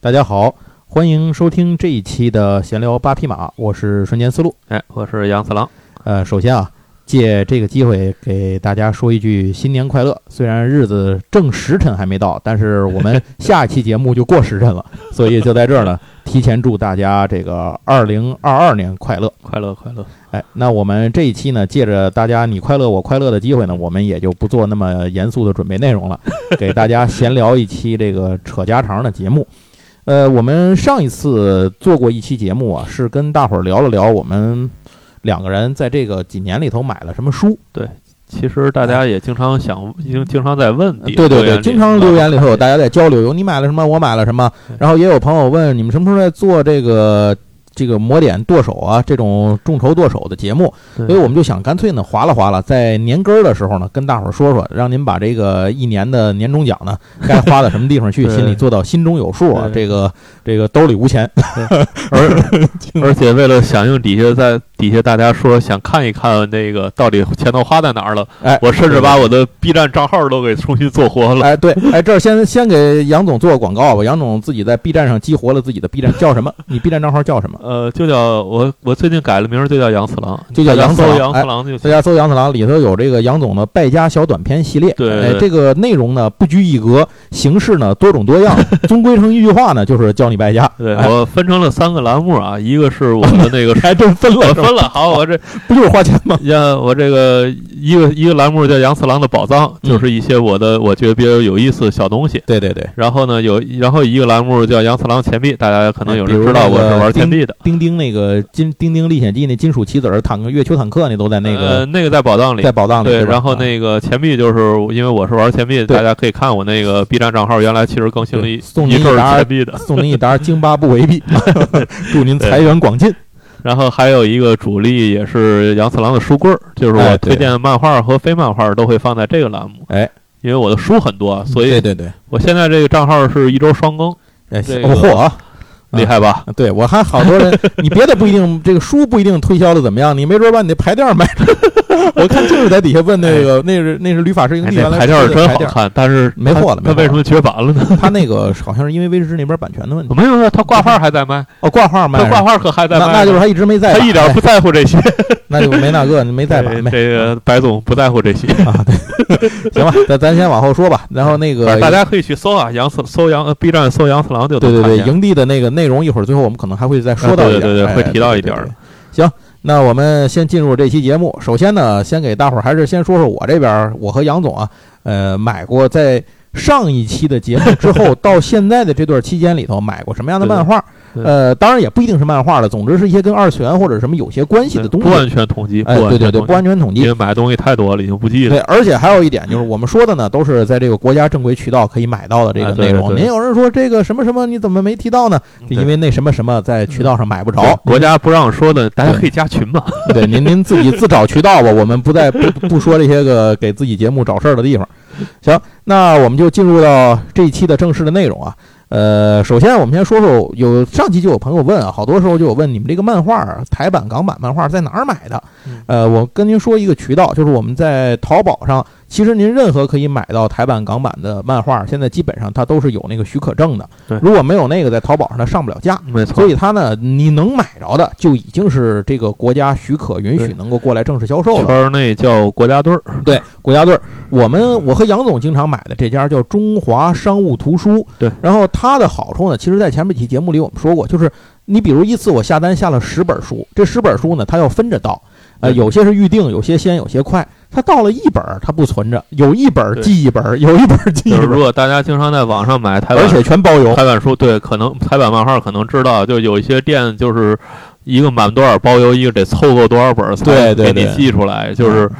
大家好，欢迎收听这一期的闲聊八匹马，我是瞬间思路。哎，我是杨四郎。呃，首先啊，借这个机会给大家说一句新年快乐。虽然日子正时辰还没到，但是我们下一期节目就过时辰了，所以就在这儿呢，提前祝大家这个二零二二年快乐，快乐，快乐。哎，那我们这一期呢，借着大家你快乐我快乐的机会呢，我们也就不做那么严肃的准备内容了，给大家闲聊一期这个扯家常的节目。呃，我们上一次做过一期节目啊，是跟大伙儿聊了聊我们两个人在这个几年里头买了什么书。对，其实大家也经常想，经经常在问。对对对，经常留言里头有大家在交流，有你买了什么，我买了什么，然后也有朋友问你们什么时候在做这个。这个抹点剁手啊，这种众筹剁手的节目，所以我们就想干脆呢，划拉划拉，在年根儿的时候呢，跟大伙儿说说，让您把这个一年的年终奖呢，该花到什么地方去，心里做到心中有数啊。这个这个兜里无钱，而 而且为了响应底下在底下大家说想看一看那个到底钱都花在哪儿了，哎，我甚至把我的 B 站账号都给重新做活了。哎，对，哎，这儿先先给杨总做个广告吧。杨总自己在 B 站上激活了自己的 B 站，叫什么？你 B 站账号叫什么？呃，就叫我，我最近改了名，就叫杨次郎，就叫杨次郎。杨次郎就大家搜杨次郎，里头有这个杨总的败家小短片系列。对，哎，这个内容呢不拘一格，形式呢多种多样，终归成一句话呢，就是教你败家。对我分成了三个栏目啊，一个是我的那个，还真分了，好，我这 不就是花钱吗？呀，我这个一个一个栏目叫杨次郎的宝藏，就是一些我的我觉得比较有意思的小东西。对对对。然后呢，有然后一个栏目叫杨次郎钱币，大家可能有人知道我是玩钱币的。钉钉那个金。《钉钉历险记》那金属棋子儿、坦克、月球坦克那都在那个，那个在宝藏里，在宝藏里。对，然后那个钱币就是因为我是玩钱币，大家可以看我那个 B 站账号，原来其实更新了一送您一沓钱币的，送您一沓京巴布韦币，祝您财源广进。然后还有一个主力也是杨次郎的书柜儿，就是我推荐漫画和非漫画都会放在这个栏目。哎，因为我的书很多，所以对对对，我现在这个账号是一周双更。哎，嚯！厉害吧？对我还好多人，你别的不一定，这个书不一定推销的怎么样，你没准把你那排垫卖了。我看就是在底下问那个，那是那是吕法师营地原来牌是真好看，但是没货了。他为什么绝版了呢？他那个好像是因为威士忌那边版权的问题。没有没有，他挂画还在卖。哦，挂画卖。他挂画可还在卖。那就是他一直没在。他一点不在乎这些。那就没那个，没在版。这个白总不在乎这些啊。对，行吧，那咱先往后说吧。然后那个大家可以去搜啊，杨四搜杨 B 站搜杨四郎就对对对，营地的那个内容，一会儿最后我们可能还会再说到一点，对对对，会提到一点的。行。那我们先进入这期节目。首先呢，先给大伙儿还是先说说我这边，我和杨总啊，呃，买过在上一期的节目之后到现在的这段期间里头买过什么样的漫画。呃，当然也不一定是漫画的，总之是一些跟二次元或者什么有些关系的东西。不完全统计，哎，对对对，不完全统计，因为买的东西太多了，已经不记得。对，而且还有一点就是，我们说的呢，都是在这个国家正规渠道可以买到的这个内容。您有人说这个什么什么，你怎么没提到呢？因为那什么什么在渠道上买不着，国家不让说的，大家可以加群嘛。对，您您自己自找渠道吧，我们不再 不不说这些个给自己节目找事儿的地方。行，那我们就进入到这一期的正式的内容啊。呃，首先我们先说说，有上期就有朋友问啊，好多时候就有问你们这个漫画台版、港版漫画在哪儿买的？呃，我跟您说一个渠道，就是我们在淘宝上。其实您任何可以买到台版、港版的漫画，现在基本上它都是有那个许可证的。对，如果没有那个，在淘宝上它上不了架。没错。所以它呢，你能买着的就已经是这个国家许可允许能够过来正式销售了。圈内叫国家队儿。对，国家队儿。我们我和杨总经常买的这家叫中华商务图书。对。然后它的好处呢，其实在前面几期节目里我们说过，就是你比如一次我下单下了十本书，这十本书呢，它要分着到。呃，有些是预定，有些先，有些快。他到了一本，他不存着，有一本记一本，有一本记一本。如果大家经常在网上买台版，而且全包邮台版书，对，可能台版漫画可能知道，就有一些店就是一个满多少包邮，一个得凑够多少本才给你寄出来，就是。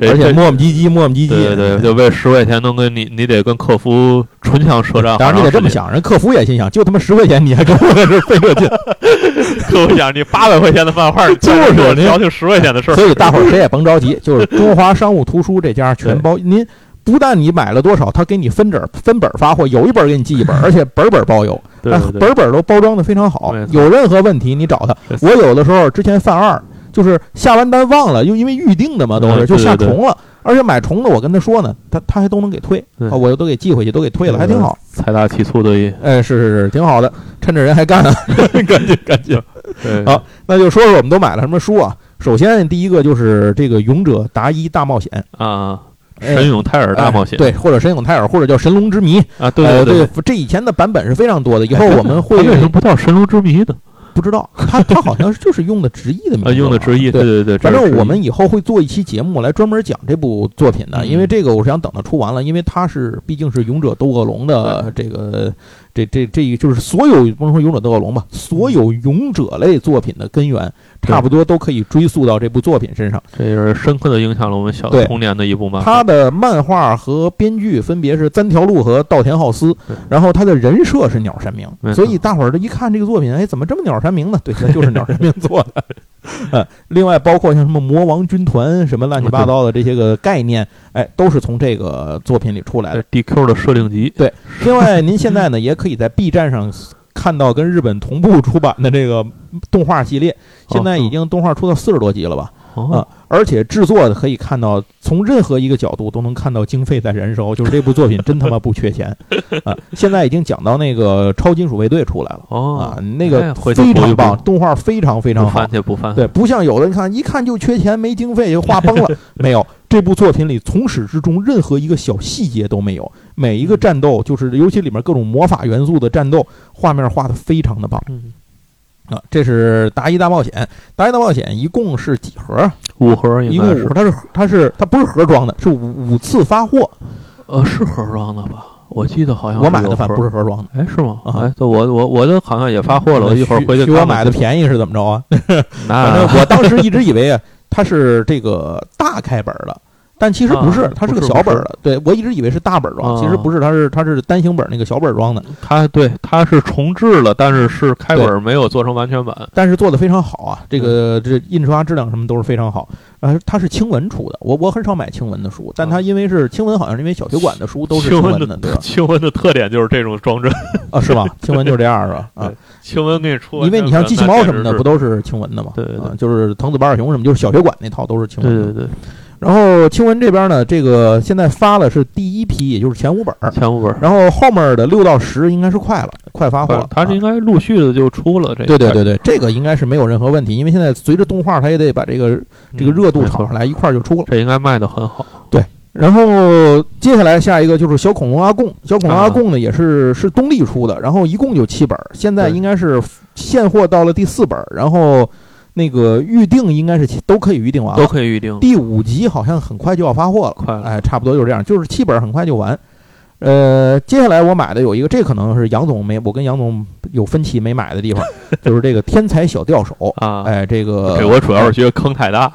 而且磨磨唧唧，磨磨唧唧，对对，就为十块钱能跟你，你得跟客服唇枪舌战。当然你得这么想，人客服也心想，就他妈十块钱，你还跟我在这费这劲。客服想，你八百块钱的漫画，就是您要求十块钱的事儿。所以大伙儿谁也甭着急，就是中华商务图书这家全包。您不但你买了多少，他给你分本分本发货，有一本给你寄一本，而且本本包邮，本本都包装的非常好。有任何问题你找他。我有的时候之前犯二。就是下完单忘了，又因为预定的嘛，都是就下重了。而且买重的我跟他说呢，他他还都能给退，啊，我又都给寄回去，都给退了，还挺好。财大气粗的，哎，是是是，挺好的，趁着人还干，赶紧赶紧。好，那就说说我们都买了什么书啊？首先第一个就是这个《勇者达伊大冒险》啊。神勇泰尔大冒险，对，或者神勇泰尔，或者叫神龙之谜啊，对对，这以前的版本是非常多的。以后我们会为什么不叫神龙之谜呢？不知道，他他好像就是用的直译的名字，用的直译，对对对。反正我们以后会做一期节目来专门讲这部作品的，因为这个我是想等它出完了，因为它是毕竟是勇者斗恶龙的这个。这这这一就是所有不能说勇者斗恶龙吧，所有勇者类作品的根源，差不多都可以追溯到这部作品身上。这也是深刻的影响了我们小童年的一部漫画。他的漫画和编剧分别是三条路和稻田浩司，然后他的人设是鸟山明，所以大伙儿这一看这个作品，哎，怎么这么鸟山明呢？对，那就是鸟山明做的。呃，另外包括像什么魔王军团什么乱七八糟的这些个概念，哎，都是从这个作品里出来的。DQ 的设定集。对，另外您现在呢也可以在 B 站上看到跟日本同步出版的这个动画系列，现在已经动画出到四十多集了吧？啊。而且制作的可以看到，从任何一个角度都能看到经费在燃烧，就是这部作品真他妈不缺钱。啊！现在已经讲到那个超金属卫队出来了。啊，那个非常棒，动画非常非常好，不翻对，不像有的你看一看就缺钱没经费就画崩了，没有这部作品里从始至终任何一个小细节都没有，每一个战斗就是尤其里面各种魔法元素的战斗画面画的非常的棒。啊，这是《达伊大冒险》。《达伊大冒险》一共是几盒？五盒，一共五盒。它是它是它不是盒装的，是五五次发货。呃，是盒装的吧？我记得好像我买的反不是盒装的。哎，是吗？哎，我我我的好像也发货了。我一会儿回去。我买的便宜是怎么着啊？反正我当时一直以为啊，它是这个大开本的。但其实不是，它是个小本的。对我一直以为是大本装，其实不是，它是它是单行本那个小本装的。它对它是重置了，但是是开本没有做成完全版，但是做的非常好啊。这个这印刷质量什么都是非常好。呃，它是青文出的，我我很少买青文的书，但它因为是青文，好像是因为小学馆的书都是青文的，对吧？青文的特点就是这种装帧 啊，是吧？青文就是这样，是吧？啊，青文给你出，因为你像机器猫什么的，不都是青文的吗？对对，就是藤子不二雄什么，就是小学馆那套都是青文。对对对。然后清文这边呢，这个现在发了是第一批，也就是前五本前五本然后后面的六到十应该是快了，快发货了。它是应该陆续的就出了这。对对对对，这个应该是没有任何问题，因为现在随着动画，它也得把这个这个热度炒上来，一块儿就出了。这应该卖的很好。对，然后接下来下一个就是小恐龙阿贡，小恐龙阿贡呢也是是东立出的，然后一共就七本，现在应该是现货到了第四本，然后。那个预定应该是都可以预定完，都可以预定。第五集好像很快就要发货了，快，哎，差不多就是这样，就是七本很快就完。呃，接下来我买的有一个，这可能是杨总没，我跟杨总有分歧没买的地方，就是这个天才小钓手啊，哎，这个这我主要是觉得坑太大。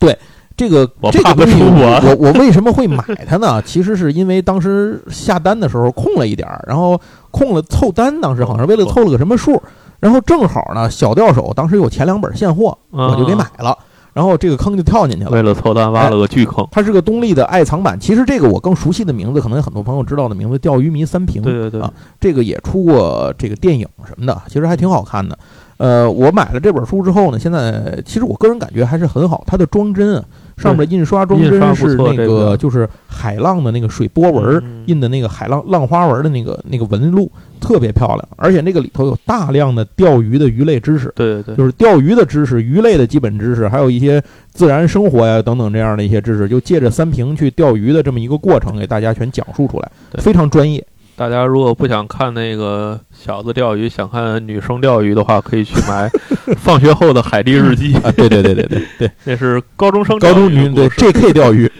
对，这个我怕不出我，我我为什么会买它呢？其实是因为当时下单的时候空了一点儿，然后空了凑单，当时好像为了凑了个什么数。然后正好呢，小钓手当时有前两本现货，我就给买了。然后这个坑就跳进去了。为了凑单挖了个巨坑。它是个东立的爱藏版，其实这个我更熟悉的名字，可能有很多朋友知道的名字，《钓鱼迷三平》。对对对啊，这个也出过这个电影什么的，其实还挺好看的。呃，我买了这本书之后呢，现在其实我个人感觉还是很好。它的装帧啊，上面的印刷装帧是那个就是海浪的那个水波纹印的那个海浪浪花纹的那个那个纹路。特别漂亮，而且那个里头有大量的钓鱼的鱼类知识，对对对，就是钓鱼的知识、鱼类的基本知识，还有一些自然生活呀等等这样的一些知识，就借着三平去钓鱼的这么一个过程，给大家全讲述出来，非常专业。大家如果不想看那个小子钓鱼，想看女生钓鱼的话，可以去买《放学后的海地日记》啊！对对对对对对，那是高中生高中女对 J.K. 钓鱼。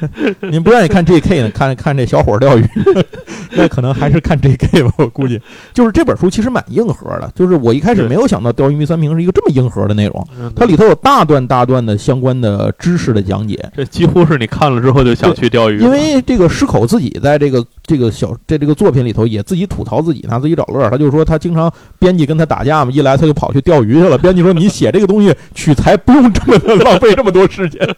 您不愿意看 J.K. 呢？看看这小伙钓鱼，那可能还是看 J.K. 吧。我估计就是这本书其实蛮硬核的，就是我一开始没有想到《钓鱼迷三平》是一个这么硬核的内容，它里头有大段大段的相关的知识的讲解，这几乎是你看了之后就想去钓鱼。因为这个石口自己在这个这个小在这个作品里头。也自己吐槽自己，拿自己找乐。他就说他经常编辑跟他打架嘛，一来他就跑去钓鱼去了。编辑说你写这个东西取材不用这么浪费这么多时间。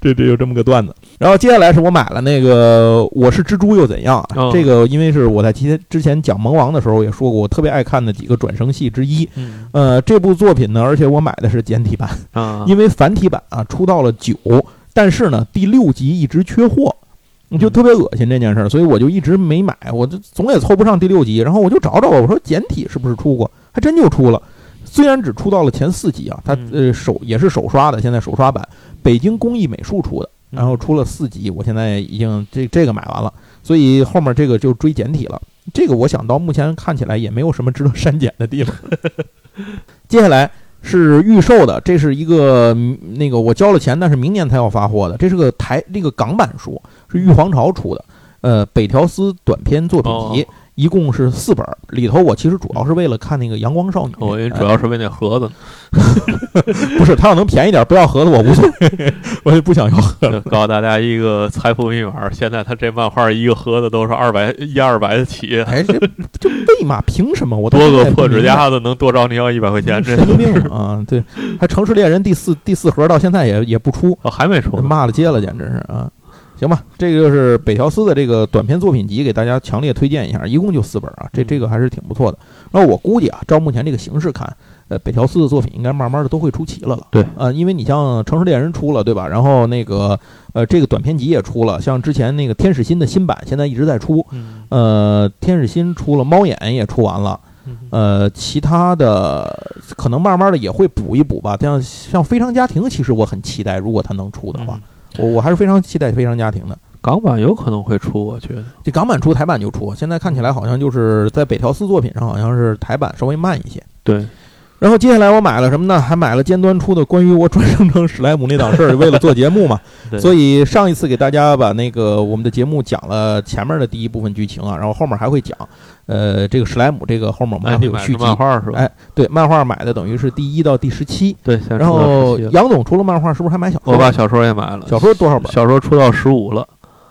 这这有这么个段子。然后接下来是我买了那个我是蜘蛛又怎样？这个因为是我在前之前讲萌王的时候也说过，我特别爱看的几个转生戏之一。呃，这部作品呢，而且我买的是简体版，因为繁体版啊出到了九。但是呢，第六集一直缺货，就特别恶心这件事儿，所以我就一直没买，我就总也凑不上第六集，然后我就找找，我说简体是不是出过？还真就出了，虽然只出到了前四集啊，它呃手也是手刷的，现在手刷版，北京工艺美术出的，然后出了四集，我现在已经这这个买完了，所以后面这个就追简体了。这个我想到目前看起来也没有什么值得删减的地方。接下来。是预售的，这是一个那个我交了钱，但是明年才要发货的。这是个台这个港版书，是玉皇朝出的，呃，北条司短篇作品集。一共是四本，里头我其实主要是为了看那个阳光少女，我主要是为那盒子，不是，他要能便宜点，不要盒子我无所谓，我也 不想要盒子。告诉大家一个财富密码，现在他这漫画一个盒子都是二百一二百的起，哎，这这为嘛？凭什么？我多个破纸夹子能多找你要一百块钱？神经病啊！对，还城市猎人第四第四盒到现在也也不出，还没出，骂了街了，简直是啊！行吧，这个就是北条司的这个短篇作品集，给大家强烈推荐一下，一共就四本啊，这这个还是挺不错的。那我估计啊，照目前这个形势看，呃，北条司的作品应该慢慢的都会出齐了了。对，呃，因为你像城市猎人出了，对吧？然后那个呃，这个短篇集也出了，像之前那个天使心的新版现在一直在出，呃，天使心出了，猫眼也出完了，呃，其他的可能慢慢的也会补一补吧。像像非常家庭，其实我很期待，如果他能出的话。我我还是非常期待《非常家庭》的港版有可能会出，我觉得这港版出台版就出，现在看起来好像就是在北条司作品上好像是台版稍微慢一些。对。然后接下来我买了什么呢？还买了尖端出的关于我转生成史莱姆那档事儿，为了做节目嘛。所以上一次给大家把那个我们的节目讲了前面的第一部分剧情啊，然后后面还会讲，呃，这个史莱姆这个后面我们还会有续集。漫画是吧？哎，对，漫画买的等于是第一到第十七。对。然后杨总除了漫画，是不是还买小说？我把小说也买了。小说多少本？小说出到十五了。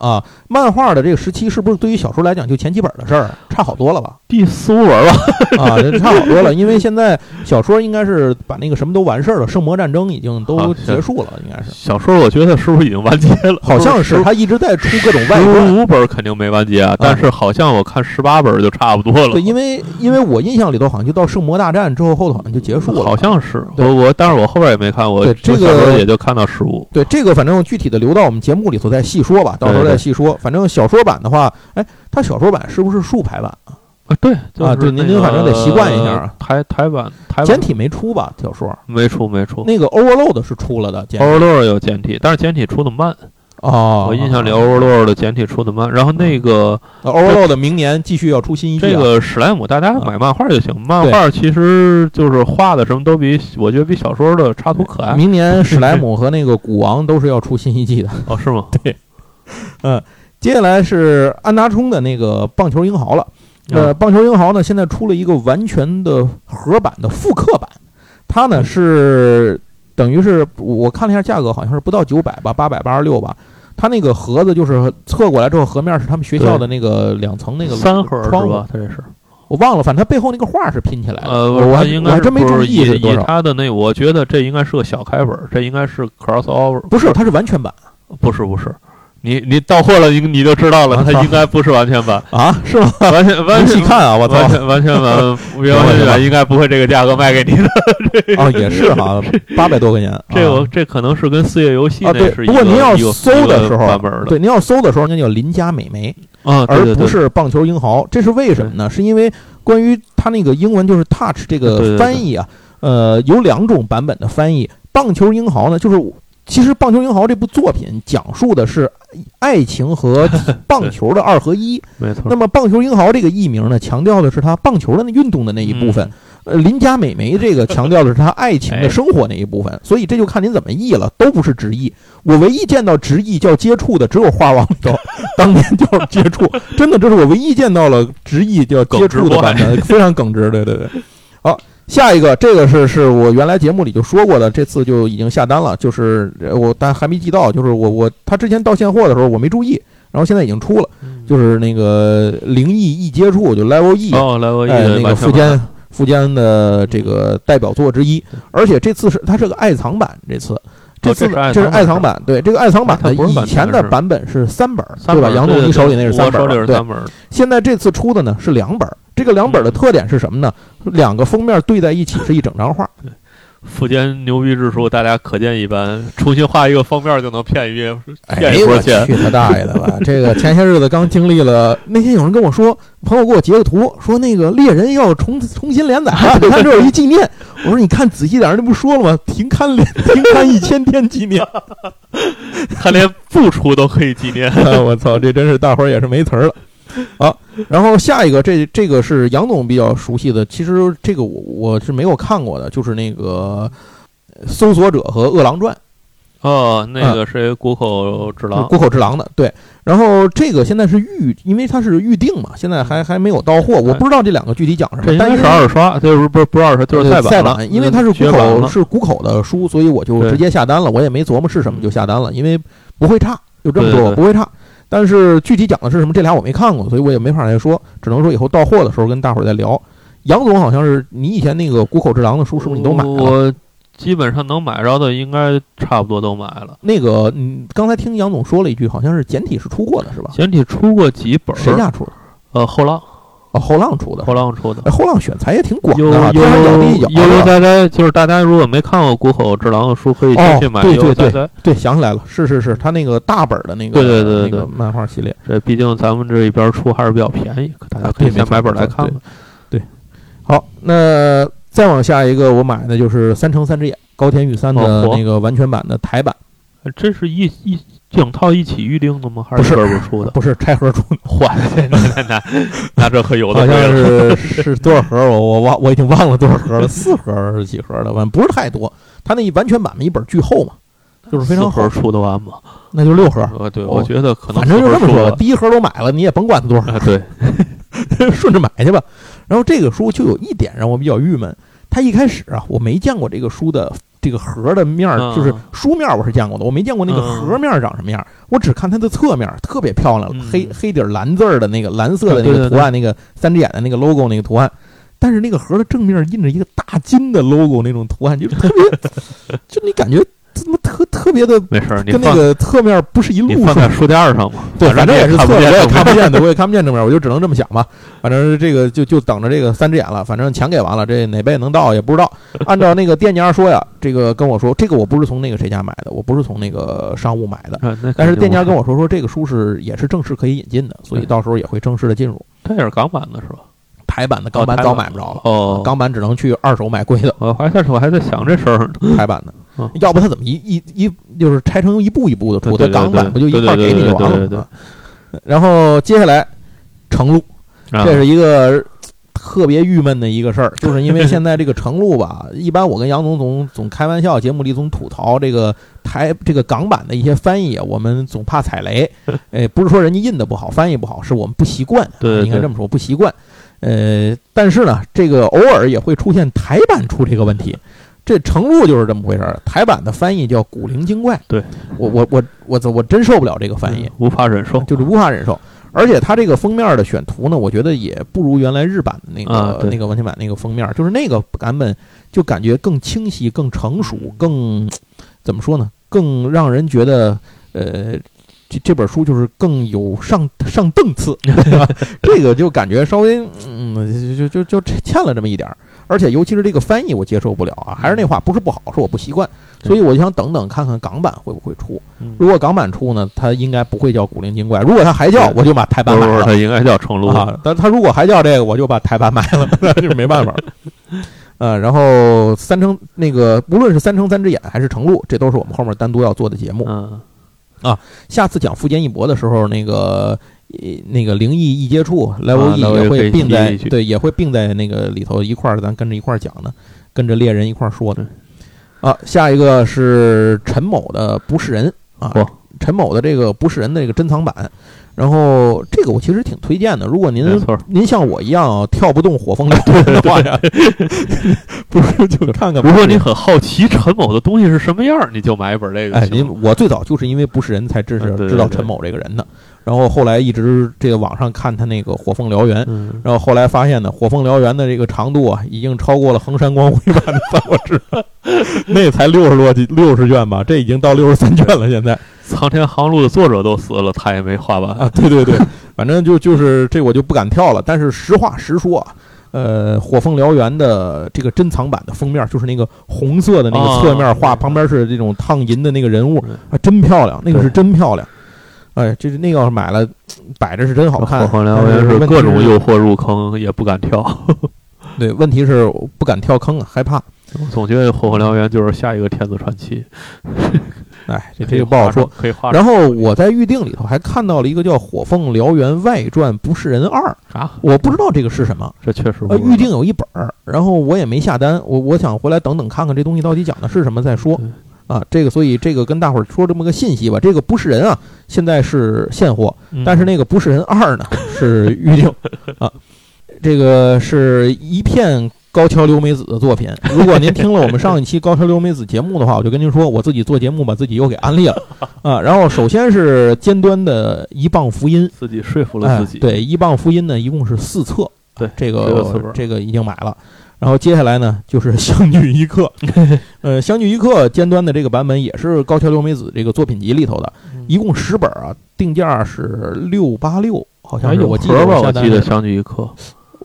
啊，漫画的这个时期是不是对于小说来讲就前几本的事儿，差好多了吧？第四五本吧，啊，这差好多了。因为现在小说应该是把那个什么都完事儿了，圣魔战争已经都结束了，应该是。小说我觉得是不是已经完结了？好像是，他一直在出各种外传。十五本肯定没完结，但是好像我看十八本就差不多了。对，因为因为我印象里头好像就到圣魔大战之后，后头好像就结束了。好像是，我我，但是我后边也没看，我这个也就看到十五。对，这个反正具体的留到我们节目里头再细说吧，到时候再细说。反正。小说版的话，哎，它小说版是不是竖排版啊？啊，对啊，对，您您反正得习惯一下。台台版台简体没出吧？小说没出没出。那个 Overload 是出了的，Overload 有简体，但是简体出的慢。哦，我印象里 Overload 的简体出的慢。然后那个 Overload 明年继续要出新一季。这个史莱姆大家买漫画就行，漫画其实就是画的什么都比我觉得比小说的插图可爱。明年史莱姆和那个古王都是要出新一季的。哦，是吗？对，嗯。接下来是安达充的那个棒球英豪了，呃，棒球英豪呢现在出了一个完全的盒版的复刻版，它呢是等于是我看了一下价格，好像是不到九百吧，八百八十六吧。它那个盒子就是侧过来之后，盒面是他们学校的那个两层那个三盒窗吧，它这是我忘了，反正它背后那个画是拼起来的。呃，我应该我还真没注意以它的那，我觉得这应该是个小开本，这应该是 crossover，不是，它是完全版，不是不是。你你到货了，你你就知道了，它应该不是完全版啊？是吗？完全完全看啊！我完全完全版，完全版 应该不会这个价格卖给你的。哦，也是哈，八百多块钱。这个这可能是跟四月游戏那是不过您要搜的时候。对，您要搜的时候，那叫邻家美眉啊，而不是棒球英豪。这是为什么呢？是因为关于它那个英文就是 touch 这个翻译啊，呃，有两种版本的翻译。棒球英豪呢，就是。其实《棒球英豪》这部作品讲述的是爱情和 棒球的二合一。没错。那么《棒球英豪》这个艺名呢，强调的是他棒球的那运动的那一部分。呃，邻家美眉这个强调的是他爱情的生活那一部分。所以这就看您怎么译了，都不是直译。我唯一见到直译叫接触的，只有画王里头当年就是接触，真的这是我唯一见到了直译叫接触的版本，非常耿直。对对对，好。下一个，这个是是我原来节目里就说过的，这次就已经下单了，就是我但还没寄到，就是我我他之前到现货的时候我没注意，然后现在已经出了，就是那个灵异易接触，就 Level E，哦，Level E 那个富坚富坚的这个代表作之一，而且这次是它是个爱藏版，这次这次这是爱藏版，对这个爱藏版的以前的版本是三本，对吧？杨总你手里那是三本，对，现在这次出的呢是两本。这个两本的特点是什么呢？两个封面对在一起是一整张画。对，富坚牛逼之处，大家可见一斑。重新画一个封面就能骗一骗一波钱。去他大爷的吧！这个前些日子刚经历了，那天有人跟我说，朋友给我截个图，说那个猎人要重重新连载了，你看这有一纪念。我说你看仔细点，那不说了吗？停刊连停刊一千天纪念，他连不出都可以纪念。我操，这真是大伙儿也是没词儿了。好，然后下一个，这这个是杨总比较熟悉的，其实这个我我是没有看过的，就是那个《搜索者》和《饿狼传》。哦，那个谁，谷口之狼，谷口之狼的，对。然后这个现在是预，因为它是预定嘛，现在还还没有到货，我不知道这两个具体讲什么。但是二刷，就是不是不是二刷，就是再版。再版，因为它是谷口是谷口的书，所以我就直接下单了，我也没琢磨是什么就下单了，因为不会差，就这么说，不会差。但是具体讲的是什么，这俩我没看过，所以我也没法再说，只能说以后到货的时候跟大伙儿再聊。杨总好像是你以前那个谷口之狼的书，是不是你都买了？我基本上能买着的，应该差不多都买了。那个，嗯，刚才听杨总说了一句，好像是简体是出过的，是吧？简体出过几本？谁家出的？呃，后浪。后浪出的，后浪出的，哎，后浪选材也挺广的，悠悠悠悠哉哉，就是大家如果没看过《谷口之狼》的书，可以先去买。对对对对，想起来了，是是是，他那个大本的那个，对对对对，漫画系列。这毕竟咱们这一边出还是比较便宜，大家可以先买本来看。对，好，那再往下一个，我买的就是三乘三只眼高田玉三的那个完全版的台版，这是一一。整套一起预定的吗？还是一本出的？不是拆盒出的。坏了，那那那这可有的。好像是是多少盒？我我忘我已经忘了多少盒了。四盒是几盒的？反正不是太多。他那完全版的一本巨厚嘛，就是非常盒出的完吗？那就六盒。呃，对，我觉得可能反正就这么说。第一盒都买了，你也甭管它多少。对，顺着买去吧。然后这个书就有一点让我比较郁闷，他一开始啊，我没见过这个书的。这个盒的面儿就是书面，我是见过的，我没见过那个盒面长什么样。我只看它的侧面，特别漂亮，黑黑底蓝字儿的那个蓝色的那个图案，那个三只眼的那个 logo 那个图案。但是那个盒的正面印着一个大金的 logo，那种图案就特别，就你感觉。怎么特特别的？没事儿，跟那个侧面不是一路。放在书架上嘛？对，反正也是侧面，我也看不见的，我也看不见正面，我就只能这么想吧。反正这个就就等着这个三只眼了。反正钱给完了，这哪辈能到也不知道。按照那个店家说呀，这个跟我说，这个我不是从那个谁家买的，我不是从那个商务买的。但是店家跟我说说，这个书是也是正式可以引进的，所以到时候也会正式的进入。它也是港版的是吧？台版的港版早买不着了。哦，港版只能去二手买贵的。我还在我还在想这事儿，台版的。要不他怎么一一一就是拆成一步一步的出？他港版不就一块给你就完了？然后接下来程路，这是一个特别郁闷的一个事儿，就是因为现在这个程路吧，一般我跟杨总总总开玩笑，节目里总吐槽这个台这个港版的一些翻译，我们总怕踩雷。哎，不是说人家印的不好，翻译不好，是我们不习惯。对，应该这么说，不习惯。呃，但是呢，这个偶尔也会出现台版出这个问题。这程璐就是这么回事儿。台版的翻译叫“古灵精怪”，对我我我我我真受不了这个翻译，无法忍受，就是无法忍受。而且它这个封面的选图呢，我觉得也不如原来日版的那个那个完全版那个封面，就是那个版本就感觉更清晰、更成熟、更怎么说呢？更让人觉得呃，这这本书就是更有上上档次，对吧？这个就感觉稍微嗯，就就就就欠了这么一点儿。而且，尤其是这个翻译，我接受不了啊！还是那话，不是不好，是我不习惯。所以我就想等等看看港版会不会出。如果港版出呢，它应该不会叫古灵精怪。如果它还叫，我就把台版买了。它应该叫成路啊。但它如果还叫这个，我就把台版买了。就是没办法。呃，然后三成那个，无论是三成三只眼还是成路，这都是我们后面单独要做的节目。嗯。啊，下次讲富坚义博的时候，那个。那个灵异一接触，level 也会并在对，也会并在那个里头一块儿，咱跟着一块儿讲的，跟着猎人一块儿说的。啊，下一个是陈某的不是人啊，陈某的这个不是人的这个珍藏版。然后这个我其实挺推荐的，如果您您像我一样跳不动火风的话呀，不是就看看。如果你很好奇陈某的东西是什么样，你就买一本这个。哎，您我最早就是因为不是人才知识知道陈某这个人的。然后后来一直这个网上看他那个《火凤燎原》，然后后来发现呢，《火凤燎原》的这个长度啊，已经超过了衡山光辉版的《三国志》，那才六十多集六十卷吧，这已经到六十三卷了。现在《苍天航路》的作者都死了，他也没画完啊。对对对，反正就就是这我就不敢跳了。但是实话实说啊，呃，火凤燎原的这个珍藏版的封面，就是那个红色的那个侧面画，旁边是这种烫银的那个人物，啊，真漂亮，那个是真漂亮。哎，这是那个要是买了，摆着是真好看。火凤燎原是各种诱惑入坑，也不敢跳。对，问题是不敢跳坑啊，害怕。我总觉得火凤燎原就是下一个天子传奇。哎，这这个不好说。可以画。然后我在预定里头还看到了一个叫《火凤燎原外传不是人二》啊，我不知道这个是什么。这确实。呃，预定有一本儿，然后我也没下单，我我想回来等等看看这东西到底讲的是什么再说。啊，这个所以这个跟大伙儿说这么个信息吧。这个不是人啊，现在是现货，但是那个不是人二呢 是预定 啊。这个是一片。高桥留美子的作品，如果您听了我们上一期高桥留美子节目的话，我就跟您说，我自己做节目把自己又给安利了 啊。然后首先是尖端的一棒福音，自己说服了自己。对，一棒福音呢，一共是四册，对，这个这个已经买了。然后接下来呢，就是相聚一刻，呃，相聚一刻尖端的这个版本也是高桥留美子这个作品集里头的，一共十本啊，定价是六八六，好像是我记得我记得相聚一刻。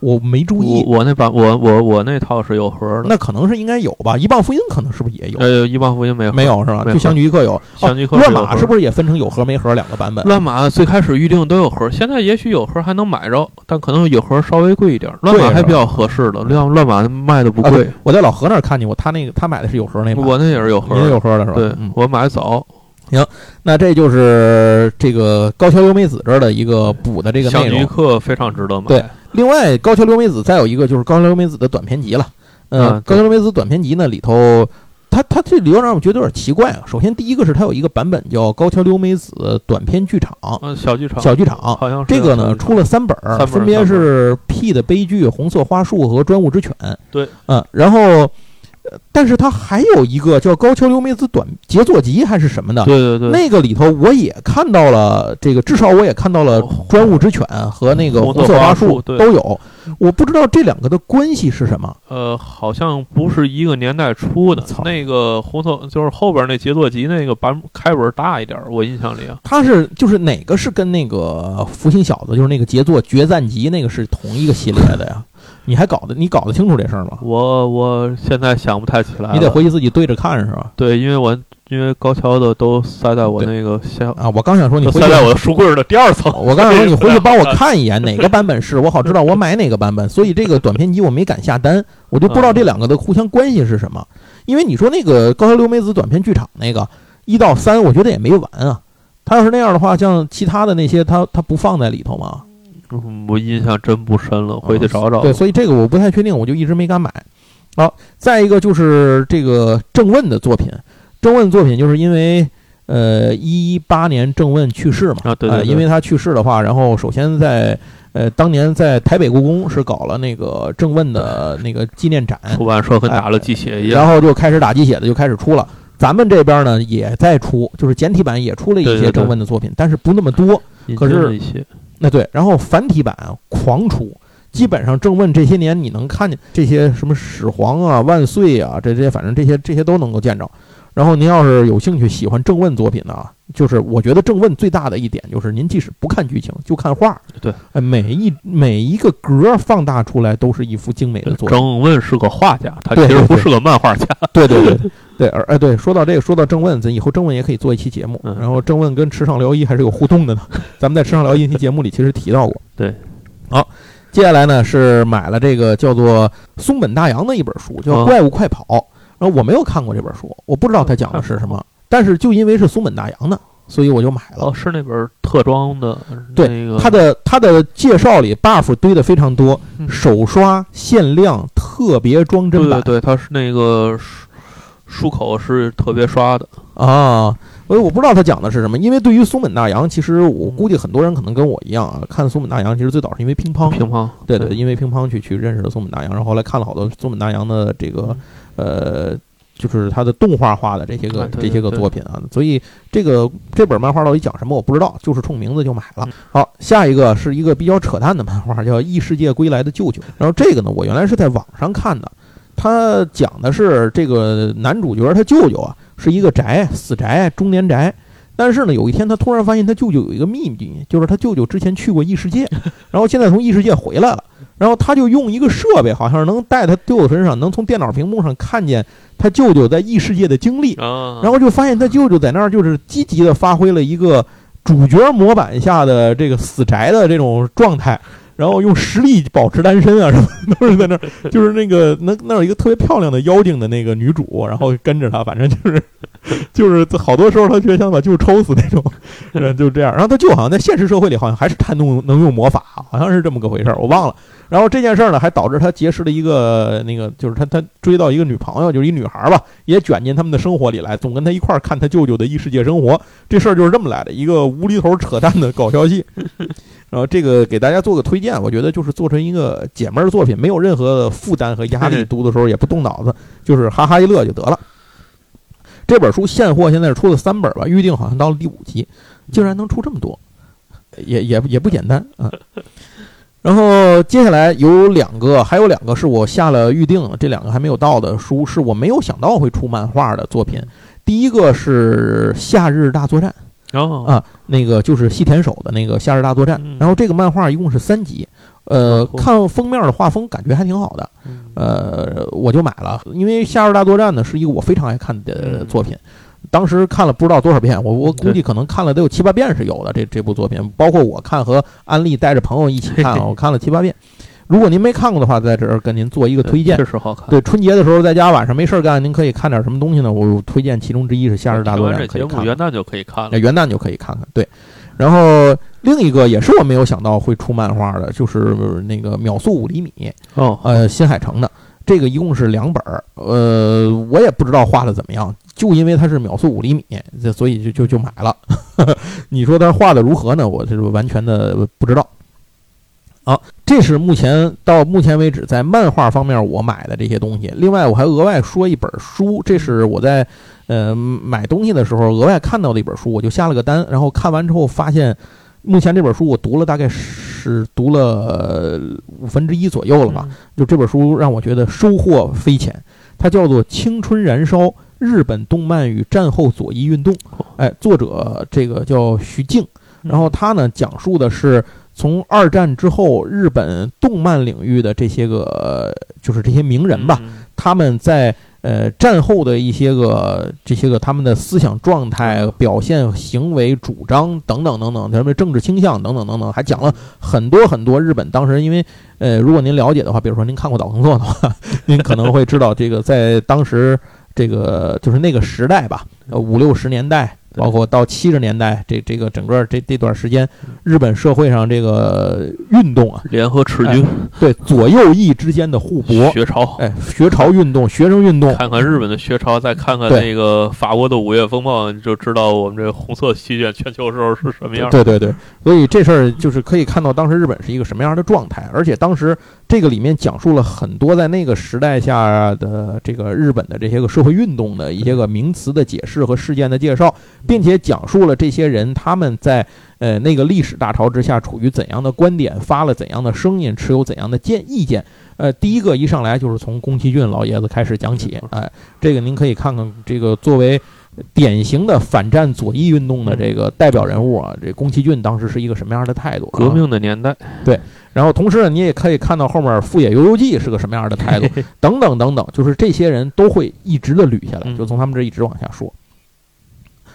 我没注意，我那版我我我那套是有盒的，那可能是应该有吧。一棒福音可能是不是也有？呃，一棒福音没有，没有是吧？就相聚一刻有，相聚一刻。乱码是不是也分成有盒没盒两个版本？乱码最开始预定都有盒，现在也许有盒还能买着，但可能有盒稍微贵一点。乱码还比较合适的，乱乱码卖的不贵。我在老何那儿看见过，他那个他买的是有盒那版，我那也是有盒，也有盒的是吧？对，我买的早。行，那这就是这个高桥由美子这儿的一个补的这个内容。相聚一刻非常值得买。对。另外，高桥留美子再有一个就是高桥留美子的短篇集了。嗯，高桥留美子短篇集呢里头，它它这里头让我觉得有点奇怪啊。首先，第一个是它有一个版本叫高桥留美子短篇剧场，嗯，小剧场，小剧场，好像这个呢出了三本，分别是《P 的悲剧》《红色花束》和《专务之犬》。对，嗯，然后。但是它还有一个叫高桥留美子短杰作集还是什么的？对对对，那个里头我也看到了这个，至少我也看到了专务之犬和那个红色花束都有。我不知道这两个的关系是什么。呃，好像不是一个年代出的。那个红色就是后边那杰作集那个版开本大一点，我印象里啊。它是就是哪个是跟那个福星小子就是那个杰作决战集那个是同一个系列的呀？你还搞得你搞得清楚这事儿吗？我我现在想不太起来。你得回去自己对着看是吧？对，因为我因为高桥的都塞在我那个箱啊，我刚想说你塞在我的书柜的第二层。我刚想说你回去帮我 看一眼哪个版本是我好知道我买哪个版本。所以这个短篇集我没敢下单，我就不知道这两个的互相关系是什么。因为你说那个高桥留美子短篇剧场那个一到三，我觉得也没完啊。他要是那样的话，像其他的那些，他他不放在里头吗？我印象真不深了，回去找找。对，所以这个我不太确定，我就一直没敢买。好，再一个就是这个郑问的作品，郑问作品就是因为呃一八年郑问去世嘛，啊对对，因为他去世的话，然后首先在呃当年在台北故宫是搞了那个郑问的那个纪念展，出版社跟打了鸡血一样，然后就开始打鸡血的就开始出了。咱们这边呢也在出，就是简体版也出了一些郑问的作品，但是不那么多，可是。那对，然后繁体版狂出，基本上正问这些年你能看见这些什么始皇啊、万岁啊，这这些反正这些这些都能够见着。然后您要是有兴趣喜欢正问作品的啊，就是我觉得正问最大的一点就是您即使不看剧情就看画，对，哎，每一每一个格放大出来都是一幅精美的作品。正问是个画家，他其实不是个漫画家。对对对对，而哎对，说到这个，说到正问，咱以后正问也可以做一期节目。然后正问跟池上辽一还是有互动的呢，咱们在池上辽一期节目里其实提到过。对，好，接下来呢是买了这个叫做松本大洋的一本书，叫《怪物快跑》。然后我没有看过这本书，我不知道它讲的是什么。但是就因为是松本大洋的，所以我就买了。哦，是那本特装的。对，它的它的介绍里 buff 堆的非常多，手刷限量特别装帧版。对对，它是那个书书口是特别刷的啊。所以我不知道他讲的是什么。因为对于松本大洋，其实我估计很多人可能跟我一样啊，看松本大洋其实最早是因为乒乓。乒乓。对对，因为乒乓去去认识了松本大洋，然后后来看了好多松本大洋的这个。呃，就是他的动画化的这些个这些个作品啊，所以这个这本漫画到底讲什么我不知道，就是冲名字就买了。好，下一个是一个比较扯淡的漫画，叫《异世界归来的舅舅》。然后这个呢，我原来是在网上看的，他讲的是这个男主角他舅舅啊是一个宅死宅中年宅，但是呢，有一天他突然发现他舅舅有一个秘密，就是他舅舅之前去过异世界，然后现在从异世界回来了，然后他就用一个设备，好像是能带他舅舅身上，能从电脑屏幕上看见他舅舅在异世界的经历，然后就发现他舅舅在那儿就是积极的发挥了一个主角模板下的这个死宅的这种状态。然后用实力保持单身啊，什么都是在那儿，就是那个那那有一个特别漂亮的妖精的那个女主，然后跟着他，反正就是 就是好多时候他觉得想把舅抽死那种，就这样。然后他舅好像在现实社会里好像还是太能能用魔法，好像是这么个回事儿，我忘了。然后这件事儿呢，还导致他结识了一个那个，就是他他追到一个女朋友，就是一女孩吧，也卷进他们的生活里来，总跟他一块儿看他舅舅的异世界生活。这事儿就是这么来的，一个无厘头扯淡的搞笑戏。然后这个给大家做个推荐，我觉得就是做成一个解闷儿作品，没有任何负担和压力，读的时候也不动脑子，就是哈哈一乐就得了。这本书现货现在是出了三本吧，预定好像到了第五集，竟然能出这么多，也也也不简单啊。然后接下来有两个，还有两个是我下了预定，这两个还没有到的书，是我没有想到会出漫画的作品。第一个是《夏日大作战》。哦啊，那个就是细田守的那个《夏日大作战》，然后这个漫画一共是三集，呃，看封面的画风感觉还挺好的，呃，我就买了，因为《夏日大作战》呢是一个我非常爱看的作品，当时看了不知道多少遍，我我估计可能看了得有七八遍是有的，这这部作品，包括我看和安利带着朋友一起看，我看了七八遍。如果您没看过的话，在这儿跟您做一个推荐，确实好看。对，春节的时候在家晚上没事儿干，您可以看点什么东西呢？我推荐其中之一是《夏日大作战》，可以看。元旦就可以看了，元旦就可以看看。对，然后另一个也是我没有想到会出漫画的，就是那个《秒速五厘米》哦，呃，新海诚的这个一共是两本儿，呃，我也不知道画的怎么样，就因为它是秒速五厘米，所以就就就买了。你说他画的如何呢？我是完全的不知道。啊，这是目前到目前为止在漫画方面我买的这些东西。另外，我还额外说一本书，这是我在呃买东西的时候额外看到的一本书，我就下了个单。然后看完之后发现，目前这本书我读了大概是读了五分之一左右了吧。就这本书让我觉得收获匪浅，它叫做《青春燃烧：日本动漫与战后左翼运动》。哎，作者这个叫徐静，然后他呢讲述的是。从二战之后，日本动漫领域的这些个，就是这些名人吧，他们在呃战后的一些个这些个他们的思想状态、表现、行为、主张等等等等，他们的政治倾向等等等等，还讲了很多很多日本当时，因为呃，如果您了解的话，比如说您看过岛耕作的话，您可能会知道这个在当时这个就是那个时代吧，五六十年代。包括到七十年代，这这个整个这这段时间，日本社会上这个运动啊，联合赤军，对左右翼之间的互搏，学潮，哎，学潮运动，学生运动，看看日本的学潮，再看看那个法国的五月风暴，就知道我们这红色席卷全球时候是什么样。对对对，所以这事儿就是可以看到当时日本是一个什么样的状态，而且当时这个里面讲述了很多在那个时代下的这个日本的这些个社会运动的一些个名词的解释和事件的介绍。并且讲述了这些人他们在呃那个历史大潮之下处于怎样的观点，发了怎样的声音，持有怎样的见意见。呃，第一个一上来就是从宫崎骏老爷子开始讲起，哎，这个您可以看看这个作为典型的反战左翼运动的这个代表人物啊，这宫崎骏当时是一个什么样的态度？革命的年代，对。然后同时呢，你也可以看到后面富野由悠季是个什么样的态度，等等等等，就是这些人都会一直的捋下来，就从他们这一直往下说。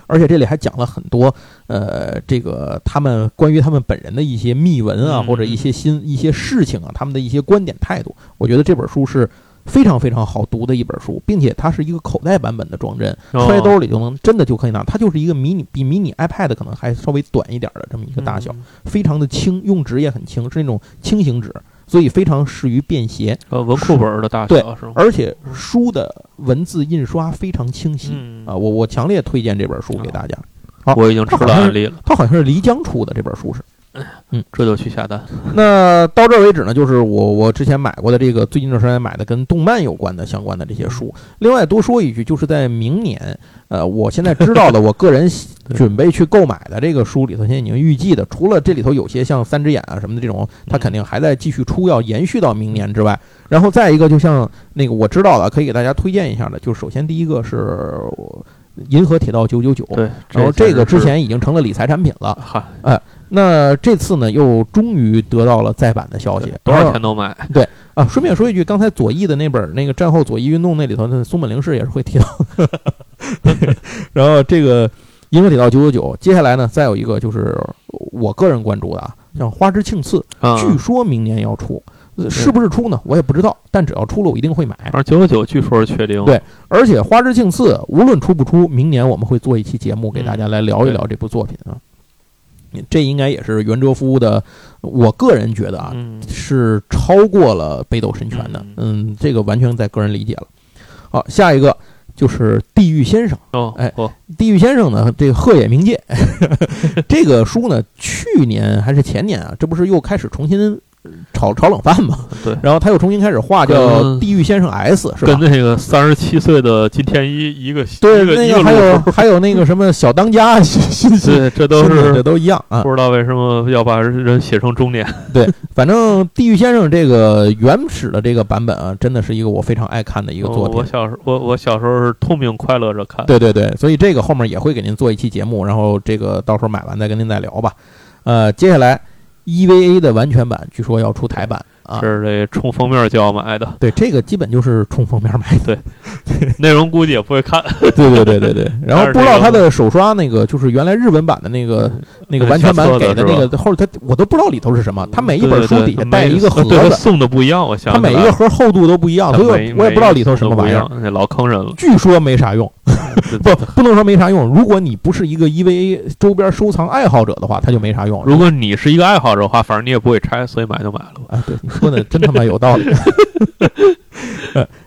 而且这里还讲了很多，呃，这个他们关于他们本人的一些秘闻啊，或者一些新一些事情啊，他们的一些观点态度。我觉得这本书是非常非常好读的一本书，并且它是一个口袋版本的装帧，揣兜里就能真的就可以拿。它就是一个迷你，比迷你 iPad 可能还稍微短一点的这么一个大小，非常的轻，用纸也很轻，是那种轻型纸。所以非常适于便携，呃，文库本的大小对，而且书的文字印刷非常清晰啊！我我强烈推荐这本书给大家。好，我已经吃了案例了，它好像是漓江出的这本书是。嗯，这就去下单。那到这儿为止呢，就是我我之前买过的这个最近这段时间买的跟动漫有关的相关的这些书。另外多说一句，就是在明年，呃，我现在知道的，我个人 准备去购买的这个书里头，现在已经预计的，除了这里头有些像三只眼啊什么的这种，它肯定还在继续出，要延续到明年之外。然后再一个，就像那个我知道的，可以给大家推荐一下的，就是首先第一个是。银河铁道九九九，对，然后这个之前已经成了理财产品了，哎，那这次呢又终于得到了再版的消息，多少钱都买。对啊，顺便说一句，刚才左翼的那本那个战后左翼运动那里头，那松本零士也是会提到。然后这个银河铁道九九九，接下来呢再有一个就是我个人关注的啊，像花之庆次，据说明年要出。是不是出呢？我也不知道，但只要出了，我一定会买。而九九九据说是确定。对，而且《花之庆次》无论出不出，明年我们会做一期节目给大家来聊一聊这部作品啊。这应该也是袁哲夫的，我个人觉得啊，是超过了《北斗神拳》的。嗯，这个完全在个人理解了。好，下一个就是《地狱先生》。哦，哎，《地狱先生》呢，这个鹤野明介 这个书呢，去年还是前年啊，这不是又开始重新。炒炒冷饭嘛，对，然后他又重新开始画，叫《地狱先生 S》，是吧？跟那个三十七岁的金田一一个对，那个还有还有那个什么小当家，对，这都是这都一样啊。不知道为什么要把人写成中年。对，反正《地狱先生》这个原始的这个版本啊，真的是一个我非常爱看的一个作品。我小时候，我我小时候是痛并快乐着看。对对对，所以这个后面也会给您做一期节目，然后这个到时候买完再跟您再聊吧。呃，接下来。EVA 的完全版据说要出台版。啊，是这冲封面就要买的。对，这个基本就是冲封面买。对，内容估计也不会看。对对对对对。然后不知道他的手刷那个，就是原来日文版的那个那个完全版给的那个后，他我都不知道里头是什么。他每一本书底下带一个盒子，送的不一样。我想他每一个盒厚度都不一样，所以我也不知道里头什么玩意儿。那老坑人了。据说没啥用。不，不能说没啥用。如果你不是一个 EVA 周边收藏爱好者的话，它就没啥用。如果你是一个爱好者的话，反正你也不会拆，所以买就买了。啊，对，你说的真他妈有道理。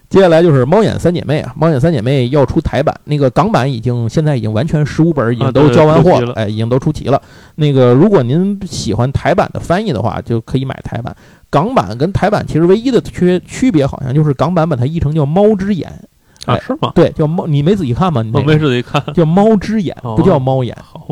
接下来就是《猫眼三姐妹》啊，《猫眼三姐妹》要出台版，那个港版已经现在已经完全十五本已经都交完货了，哎，已经都出齐了。那个如果您喜欢台版的翻译的话，就可以买台版。港版跟台版其实唯一的区区别，好像就是港版把它译成叫《猫之眼》。啊，是吗？对，叫猫，你没仔细看吗？我没仔细看，叫猫之眼，不叫猫眼。好，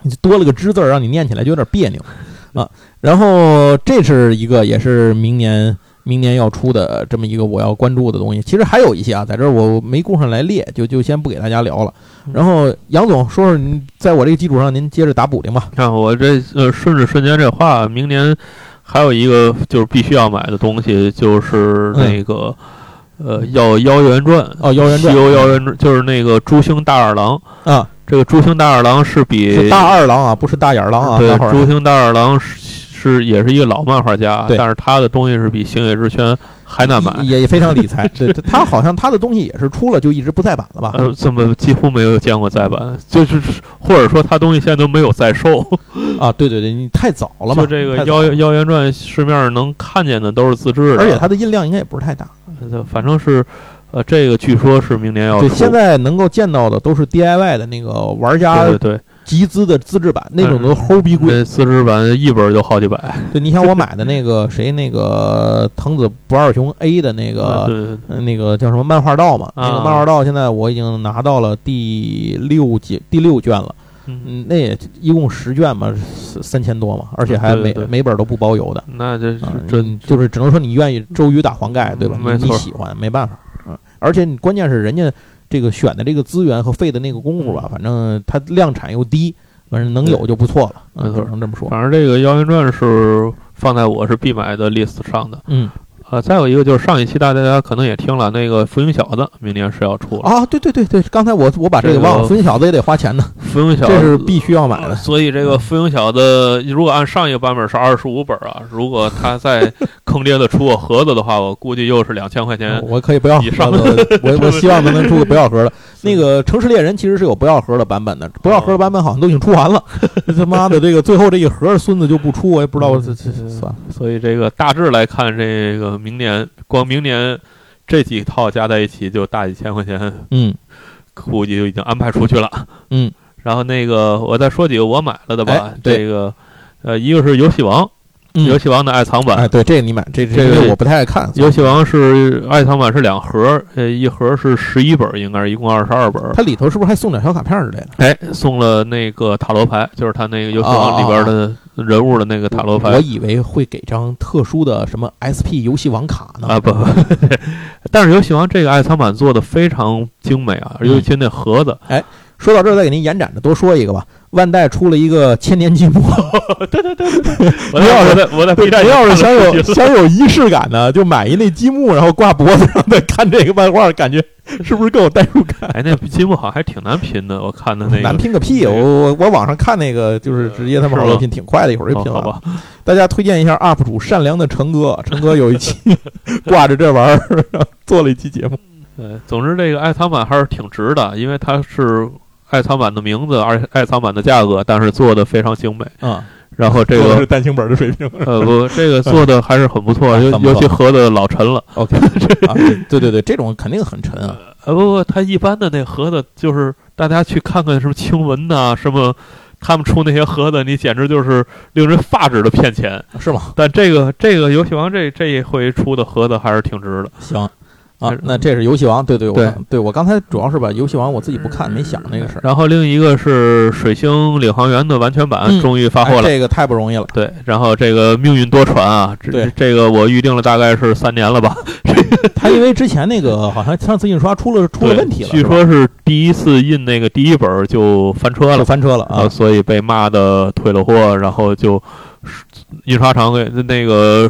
你多了个之字，让你念起来就有点别扭 啊。然后这是一个，也是明年明年要出的这么一个我要关注的东西。其实还有一些啊，在这儿我没顾上来列，就就先不给大家聊了。然后杨总说说，您在我这个基础上，您接着打补丁吧。看我这呃顺着瞬间这话，明年还有一个就是必须要买的东西，就是那个。呃，要《妖元传》哦，《妖元传》西游妖元传就是那个朱星大二郎啊。这个朱星大二郎是比大二郎啊，不是大眼狼啊。对，朱星大二郎是是也是一个老漫画家，但是他的东西是比星野之轩还难买，也非常理财。对，他好像他的东西也是出了就一直不再版了吧？呃，这么几乎没有见过再版，就是或者说他东西现在都没有在售啊。对对对，你太早了嘛。就这个《妖妖原传》，市面上能看见的都是自制的，而且它的印量应该也不是太大。反正是，呃，这个据说是明年要出。现在能够见到的都是 DIY 的那个玩家对集资的自制版，那种都齁逼贵。自制版一本就好几百。对，你像我买的那个 谁，那个藤子不二雄 A 的那个，那个叫什么漫画道嘛？那个漫画道现在我已经拿到了第六集第六卷了。嗯，那也一共十卷嘛，三千多嘛，而且还每每本都不包邮的。那这这就是只能说你愿意周瑜打黄盖，对吧？你喜欢没办法。嗯，而且你关键是人家这个选的这个资源和费的那个功夫吧，反正它量产又低，反正能有就不错了。没错，能这么说。反正这个《妖仙传》是放在我是必买的 list 上的。嗯。呃，再有一个就是上一期大家可能也听了，那个《浮云小子》明年是要出啊！对对对对，刚才我我把这个忘了，《浮云小子》也得花钱呢，《浮云小子》这是必须要买的。所以这个《浮云小子》如果按上一个版本是二十五本啊，如果他再 坑爹的出个盒子的话，我估计又是两千块钱。我可以不要以上，我我希望能能出个不要盒的。那个《城市猎人》其实是有不要盒的版本的，不要盒的版本好像都已经出完了。他妈的，这个最后这一盒孙子就不出，我也不知道这这算了。所以这个大致来看，这个明年。光明年这几套加在一起就大几千块钱，嗯，估计就已经安排出去了，嗯。然后那个我再说几个我买了的吧，这个呃，一个是游戏王，游戏王的爱藏版，哎，对，这个你买，这这个我不太爱看。游戏王是爱藏版是两盒，呃，一盒是十一本，应该是一共二十二本。它里头是不是还送点小卡片之类的？哎，送了那个塔罗牌，就是它那个游戏王里边的人物的那个塔罗牌。我以为会给张特殊的什么 SP 游戏王卡呢？啊不，但是游戏王这个爱藏版做的非常精美啊，尤其那盒子。哎，说到这儿，再给您延展的多说一个吧。万代出了一个千年积木，对对对对对。我要是我在 B 站，要是想有想有仪式感呢，就买一那积木，然后挂脖子上再看这个漫画，感觉是不是更有代入感？哎，那积木好像还挺难拼的，我看的那个难拼个屁！我我我网上看那个就是直接他们好多拼，挺快的，一会儿就拼了。好吧，大家推荐一下 UP 主善良的成哥，成哥有一期 挂着这玩意儿做了一期节目。对，总之这个爱藏版还是挺值的，因为它是。爱藏版的名字，而爱藏版的价格，但是做的非常精美啊。然后这个 是单行本的水平，呃不，这个做的还是很不错，尤尤其盒子老沉了。OK，对对对，这种肯定很沉啊。呃不不，它一般的那盒子就是大家去看看什么清文呐，什么他们出那些盒子，你简直就是令人发指的骗钱，是吗？但这个这个游戏王这这一回出的盒子还是挺值的。行。啊，那这是游戏王，对对，对对，我刚才主要是把游戏王我自己不看，没想那个事儿。然后另一个是水星领航员的完全版，终于发货了，这个太不容易了。对，然后这个命运多舛啊，这这个我预定了大概是三年了吧。他因为之前那个好像上次印刷出了出了问题了，据说是第一次印那个第一本就翻车了，翻车了啊，所以被骂的退了货，然后就印刷厂给那个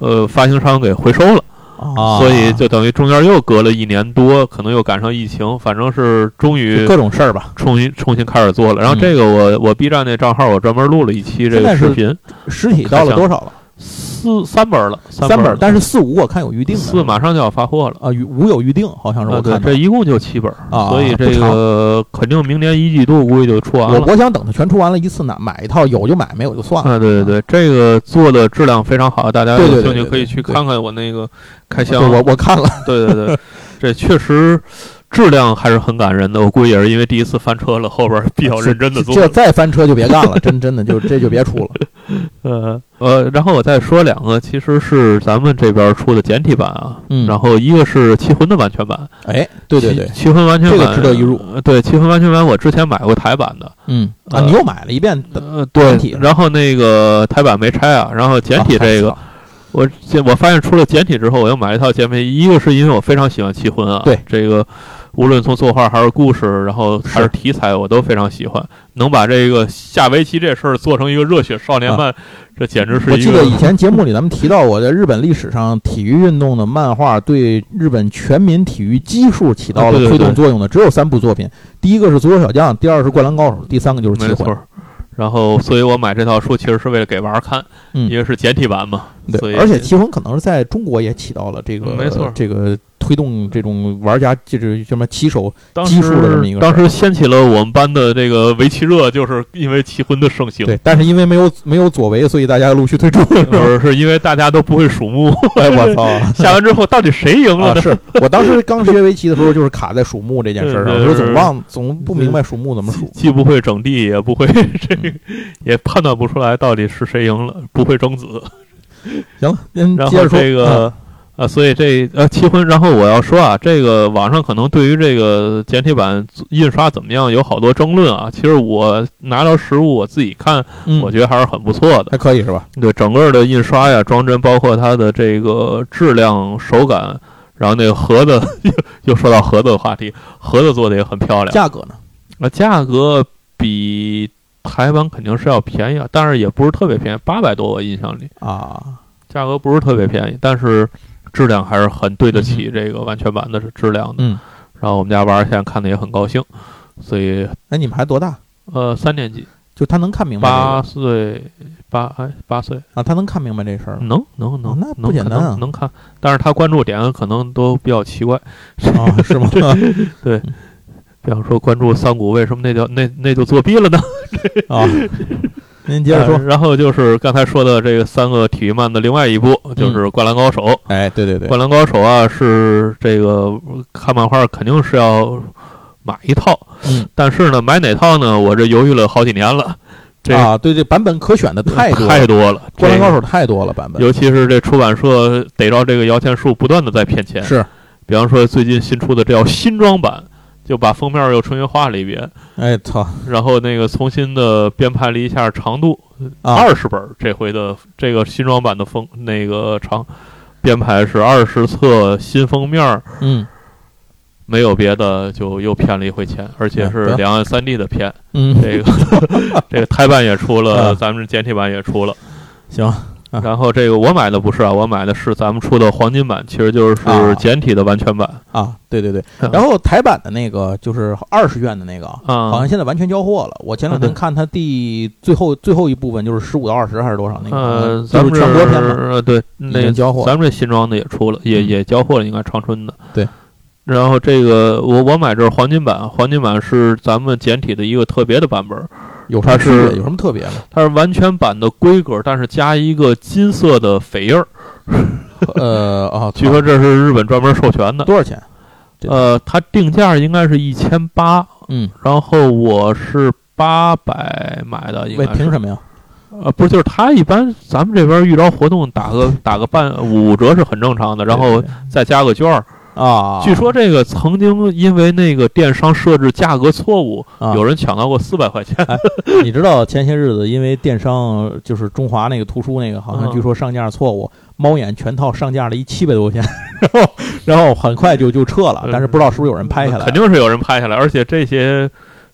呃发行商给回收了。啊，所以就等于中间又隔了一年多，可能又赶上疫情，反正是终于各种事儿吧，重新重新开始做了。然后这个我我 B 站那账号我专门录了一期这个视频，实体到了多少了？四三本了，三本，但是四五我看有预定，四马上就要发货了。啊，五有预定，好像是我看这一共就七本啊，所以这个肯定明年一季度估计就出完了。我我想等它全出完了，一次拿买一套，有就买，没有就算了。啊，对对对，这个做的质量非常好，大家有兴趣可以去看看我那个开箱，我我看了，对对对，这确实。质量还是很感人的，我估计也是因为第一次翻车了，后边比较认真的做。这再翻车就别干了，真真的就这就别出了。呃呃，然后我再说两个，其实是咱们这边出的简体版啊。嗯。然后一个是《七魂》的完全版。哎，对对对，《七魂》完全版这个值得一入。对，《七魂》完全版我之前买过台版的。嗯。啊，你又买了一遍呃简体，然后那个台版没拆啊，然后简体这个。我我发现出了简体之后，我又买了一套简体。一个是因为我非常喜欢《七魂》啊，对这个，无论从作画还是故事，然后还是题材，我都非常喜欢。能把这个下围棋这事儿做成一个热血少年漫，这简直是。我记得以前节目里咱们提到过，在日本历史上，体育运动的漫画对日本全民体育基数起到了推动作用的，只有三部作品。第一个是《足球小将》，第二是《灌篮高手》，第三个就是《棋魂》。然后，所以我买这套书其实是为了给娃儿看，因为是简体版嘛。对，而且《棋魂》可能是在中国也起到了这个，没错，这个。推动这种玩家就是什么棋手基数的这么一个，当时掀起了我们班的这个围棋热，就是因为棋魂的盛行。对，但是因为没有没有左围，所以大家陆续退出。不是，是因为大家都不会数目。哎，我操！下完之后到底谁赢了？是我当时刚学围棋的时候，就是卡在数目这件事上，我总忘，总不明白数目怎么数，既不会整地，也不会 这，也判断不出来到底是谁赢了，不会争子。行了，您接着说这个。啊，所以这呃，七魂，然后我要说啊，这个网上可能对于这个简体版印刷怎么样有好多争论啊。其实我拿到实物我自己看，我觉得还是很不错的，还可以是吧？对，整个的印刷呀、装帧，包括它的这个质量、手感，然后那个盒子 又说到盒子的话题，盒子做的也很漂亮。价格呢？啊，价格比台湾肯定是要便宜啊，但是也不是特别便宜，八百多，我印象里啊，价格不是特别便宜，但是。质量还是很对得起这个完全版的质量的，嗯，然后我们家娃儿现在看的也很高兴，所以，哎，你们孩子多大？呃，三年级，就他能看明白？八岁，八哎，八岁啊，他能看明白这事儿？能能能，那不简单啊，能看，但是他关注点可能都比较奇怪，啊，是吗？对，比方说关注三谷为什么那叫那那就作弊了呢？啊。您接着说，然后就是刚才说的这个三个体育漫的另外一部，就是《灌篮高手》。哎，对对对，《灌篮高手》啊，是这个看漫画肯定是要买一套。嗯，但是呢，买哪套呢？我这犹豫了好几年了。这啊，对这，版本可选的太多太多了，灌篮高手太多了版本，尤其是这出版社逮着这个摇钱树，不断的在骗钱。是，比方说最近新出的这叫新装版，就把封面又重新画了一遍，哎操然后那个重新的编排了一下长度，啊，二十本。这回的这个新装版的封那个长编排是二十册新封面，嗯没有别的，就又骗了一回钱，而且是两岸三地的骗。嗯，这个 这个台版也出了，啊咱们简体版也出了。行，啊然后这个我买的不是啊，我买的是咱们出的黄金版，其实就是啊简体的完全版。啊，对对对，嗯然后台版的那个就是二十卷的那个好像现在完全交货了。我前两天看它第最后最后一部分就是十五到二十还是多少那个，咱们全国篇嘛，对，那个交货。咱们这新装的也出了，也嗯也交货了，应该长春的。对。然后这个我我买这是黄金版，黄金版是咱们简体的一个特别的版本，有啥它是区别？有什么特别的？它是完全版的规格，但是加一个金色的扉页儿。呃啊，据说这是日本专门授权的。多少钱？呃，它定价应该是一千八，嗯，然后我是八百买的。凭什么呀？呃，不是，就是它一般咱们这边遇着活动打个打个半五折是很正常的，然后再加个券儿。啊，据说这个曾经因为那个电商设置价格错误，啊。有人抢到过四百块钱。你知道前些日子因为电商就是中华那个图书那个，好像嗯据说上架错误，猫眼全套上架了一七百多块钱，然后然后很快就就撤了，但是不知道是不是有人拍下来，肯定是有人拍下来，而且这些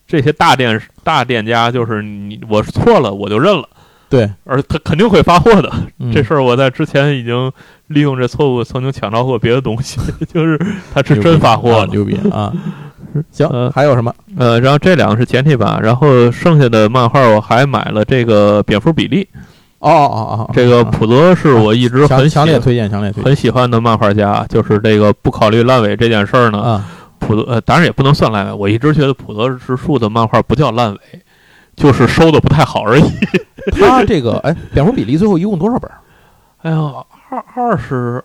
这些大店大店家就是你我是错了我就认了，对，而他肯定会发货的。嗯这事儿我在之前已经利用这错误曾经抢到过别的东西，就是他是真发货的。啊牛逼啊！行，呃还有什么？呃，然后这两个是简体版，然后剩下的漫画我还买了这个蝙蝠比利，哦哦哦哦，这个啊普泽是我一直很强烈推荐，强烈推荐很喜欢的漫画家，就是这个不考虑烂尾这件事儿呢。啊！普泽呃，当然也不能算烂尾，我一直觉得普泽直树的漫画不叫烂尾，就是收的不太好而已。他这个哎，蝙蝠比例最后一共多少本儿哎呀，二二十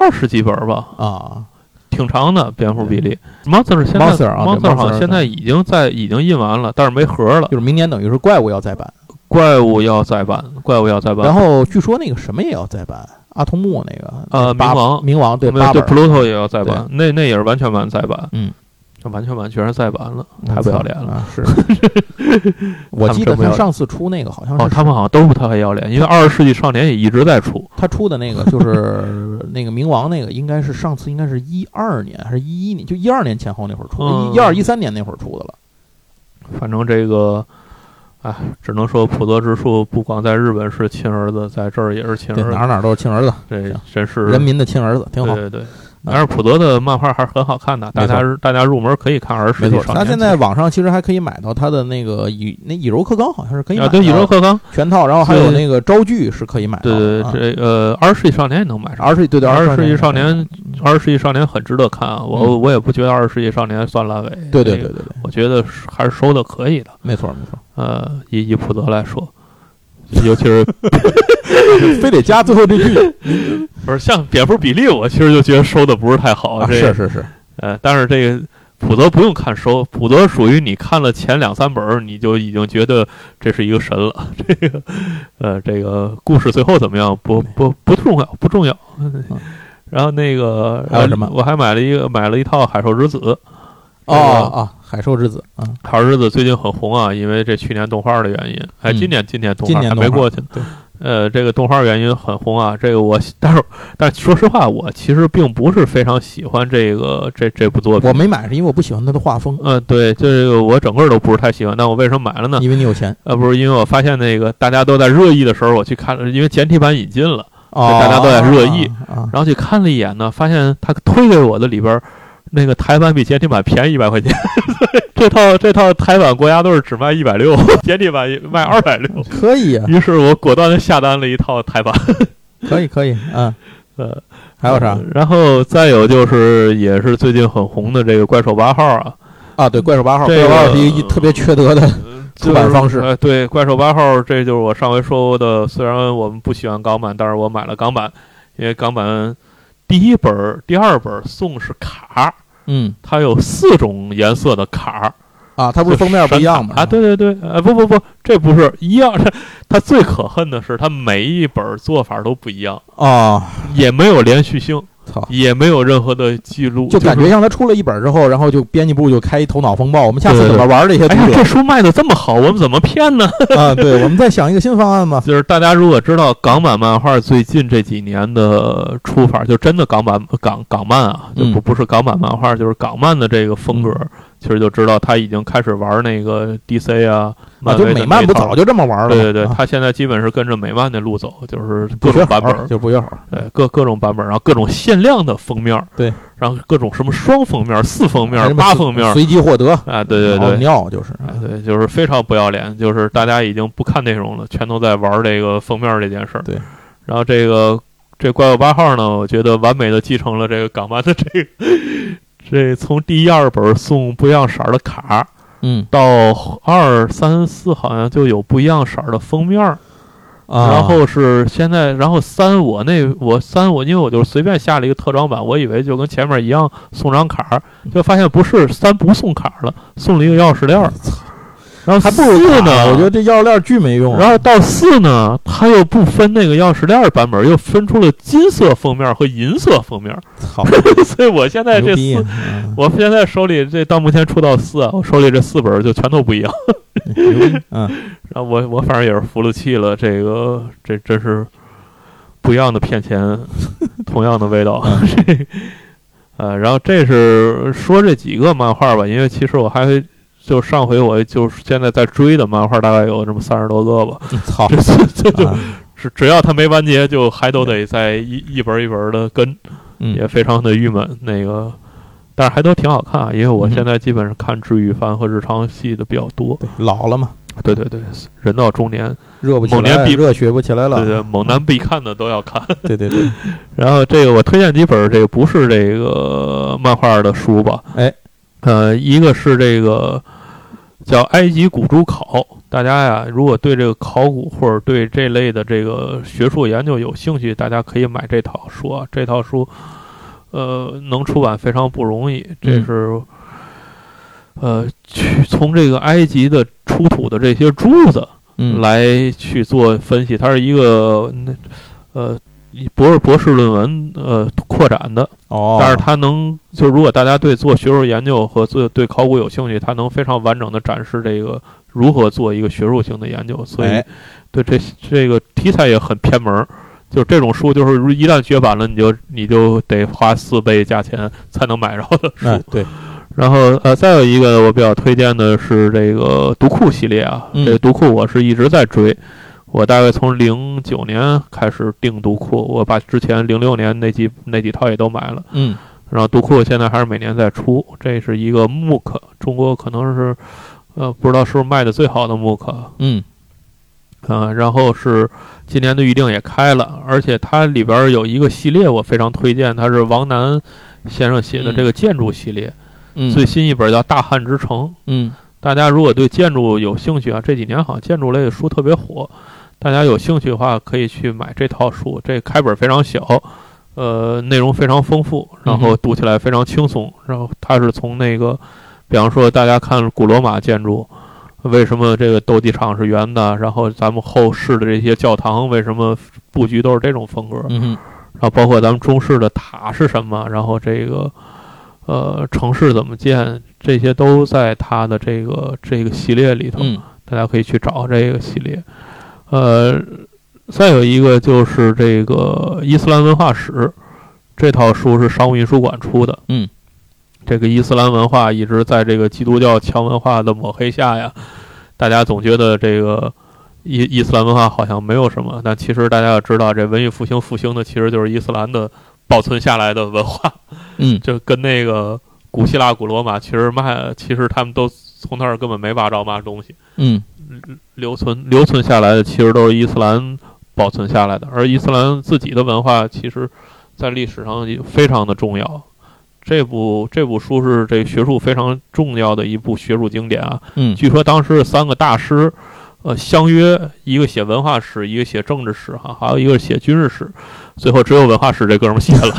二十几本吧，啊？挺长的。蝙蝠比例，Monster 现在 Monster 啊 Monster 好像现在已经在已经印完了，但是没盒了。就是明年等于是怪物要再版，怪物要再版，怪物要再版。然后据说那个什么也要再版，阿童木那个呃冥王冥王对对 Pluto 也要再版，那那也是完全版再版。嗯，这完全完全是再版了，太不要脸了。啊！是，我记得他上次出那个好像哦，是他们好像都不太要脸，因为《二十世纪少年》也一直在出。他出的那个就是 那个冥王那个，应该是上次应该是一二年还是一一年，就一二年前后那会儿出一二一三年那会儿出的了。反正这个，哎，只能说普泽之树不光在日本是亲儿子，在这儿也是亲，儿子。哪哪都是亲儿子，这行真是人民的亲儿子，挺好。对对对。但是普泽的漫画还是很好看的，大家大家入门可以看《二十没错，世纪少年》。他现在网上其实还可以买到他的那个以那以柔克刚，好像是可以买啊，对，以柔克刚，全套，然后还有那个招剧是可以买的对的。对，这呃，《二十世纪少年》也能买上。二十对对，二十世纪少年，《二十世纪少年》很值得看啊！我嗯我也不觉得《二十世纪少年》算烂尾。对对对对对，我觉得是还是收的可以的。没错没错，呃，以以普泽来说，尤其是 非得加最后这句不是像蝙蝠比利，我其实就觉得收的不是太好。啊，这是是是，呃，但是这个普泽不用看收，普泽属于你看了前两三本儿，你就已经觉得这是一个神了。这个呃，这个故事最后怎么样不不不重要，不重要。然后那个还有什么呃我还买了一个买了一套《海兽之子》。哦哦哦，海兽之子啊，海兽之子最近很红啊，因为这去年动画的原因。哎，嗯今年今年动画还没过去呢。对，呃，这个动画原因很红啊。这个我，但是但说实话，我其实并不是非常喜欢这个这这部作品。我没买是因为我不喜欢他的画风，呃，对，这个我整个都不是太喜欢。但我为什么买了呢？因为你有钱呃，不是因为我发现那个大家都在热议的时候，我去看了，因为简体版引进了，哦，大家都在热议啊，然后去看了一眼呢，发现他推给我的里边儿。那个台版比简体版便宜一百块钱，这套这套台版国家队只卖一百六，简体版卖二百六。可以啊，于是我果断的下单了一套台版。可以可以，嗯，呃，还有啥呃然后再有就是，也是最近很红的这个怪兽八号啊，啊？对，怪兽八号，怪这个兽八号是一个特别缺德的，出版方式就是呃，对，怪兽八号，这就是我上回说的。虽然我们不喜欢港版，但是我买了港版，因为港版第一本、第二本送是卡，嗯，它有四种颜色的卡，啊，它不是封面不一样吗？啊，对对对，呃，不不不，这不是一样。它最可恨的是，它每一本做法都不一样啊，也没有连续性。操，也没有任何的记录，就感觉像他出了一本之后，然后就编辑部就开一头脑风暴，我们下次怎么玩这些读者？这书卖的这么好，我们怎么骗呢？啊，对，我们再想一个新方案嘛。就是大家如果知道港版漫画最近这几年的出法，就真的港版港港漫啊，就不不是港版漫画，就是港漫的这个风格。其实就知道他已经开始玩那个 DC 啊，啊，就美漫不早就这么玩了？对对对，他现在基本是跟着美漫的路走，就是各种版本就不约好，对各各种版本，然后各种限量的封面，对，然后各种什么双封面、四封面、八封面，随机获得啊，对对对，尿就是，对，就是非常不要脸，就是大家已经不看内容了，全都在玩这个封面这件事儿。对，然后这个这怪物八号呢，我觉得完美的继承了这个港漫的这个。这从第一二本送不一样色儿的卡，嗯，到二三四好像就有不一样色儿的封面儿，然后是现在，然后三我那我三我因为我就随便下了一个特装版，我以为就跟前面一样送张卡，就发现不是三不送卡了，送了一个钥匙链儿。然后还不如四呢，我觉得这钥匙链巨没用。然后到四呢，它又不分那个钥匙链版本，又分出了金色封面和银色封面。好，所以我现在这四，我现在手里这到目前出到四，我手里这四本就全都不一样。嗯，然后我我反正也是服了气了，这个这真是不一样的骗钱，同样的味道。这呃，然后这是说这几个漫画吧，因为其实我还。就上回我就是现在在追的漫画，大概有这么三十多个吧。操，这这就是只要他没完结，就还都得在一一本一本的跟，也非常的郁闷。那个，但是还都挺好看，因为我现在基本上看治愈番和日常系的比较多。老了嘛？对对对，人到中年，热不起来，热血不起来了。对对，猛男必看的都要看。对 对对。然后这个我推荐几本，这个不是这个漫画的书吧？哎。呃，一个是这个叫《埃及古珠考》，大家呀，如果对这个考古或者对这类的这个学术研究有兴趣，大家可以买这套书啊。这套书，呃，能出版非常不容易。这是，呃，去从这个埃及的出土的这些珠子，来去做分析。它是一个，呃。博士博士论文，呃，扩展的，哦，但是它能，就如果大家对做学术研究和做对考古有兴趣，它能非常完整的展示这个如何做一个学术性的研究，所以，对这这个题材也很偏门，就是这种书，就是一旦绝版了，你就你就得花四倍价钱才能买着的书，对，然后呃，再有一个我比较推荐的是这个读库系列啊，这个读库我是一直在追。我大概从零九年开始订读库，我把之前零六年那几那几套也都买了。嗯，然后读库现在还是每年在出，这是一个 MOOC，，中国可能是，呃，不知道是不是卖的最好的 MOOC。嗯，啊，然后是今年的预定也开了，而且它里边有一个系列我非常推荐，它是王楠先生写的这个建筑系列，最新一本叫《大汉之城》。嗯，大家如果对建筑有兴趣啊，这几年好像建筑类的书特别火。大家有兴趣的话，可以去买这套书。这开本非常小，呃，内容非常丰富，然后读起来非常轻松。然后它是从那个，比方说大家看古罗马建筑，为什么这个斗鸡场是圆的？然后咱们后世的这些教堂为什么布局都是这种风格？嗯然后包括咱们中式的塔是什么？然后这个，呃，城市怎么建？这些都在它的这个这个系列里头。嗯。大家可以去找这个系列。呃，再有一个就是这个伊斯兰文化史，这套书是商务印书馆出的。嗯，这个伊斯兰文化一直在这个基督教强文化的抹黑下呀，大家总觉得这个伊伊斯兰文化好像没有什么，但其实大家要知道，这文艺复兴复兴的其实就是伊斯兰的保存下来的文化。嗯，就跟那个古希腊、古罗马其实卖，其实他们都从那儿根本没挖着嘛东西。嗯。留存留存下来的其实都是伊斯兰保存下来的，而伊斯兰自己的文化其实，在历史上也非常的重要。这部这部书是这学术非常重要的一部学术经典啊。嗯，据说当时三个大师，呃，相约一个写文化史，一个写政治史，哈，还有一个写军事史，最后只有文化史这哥们写了。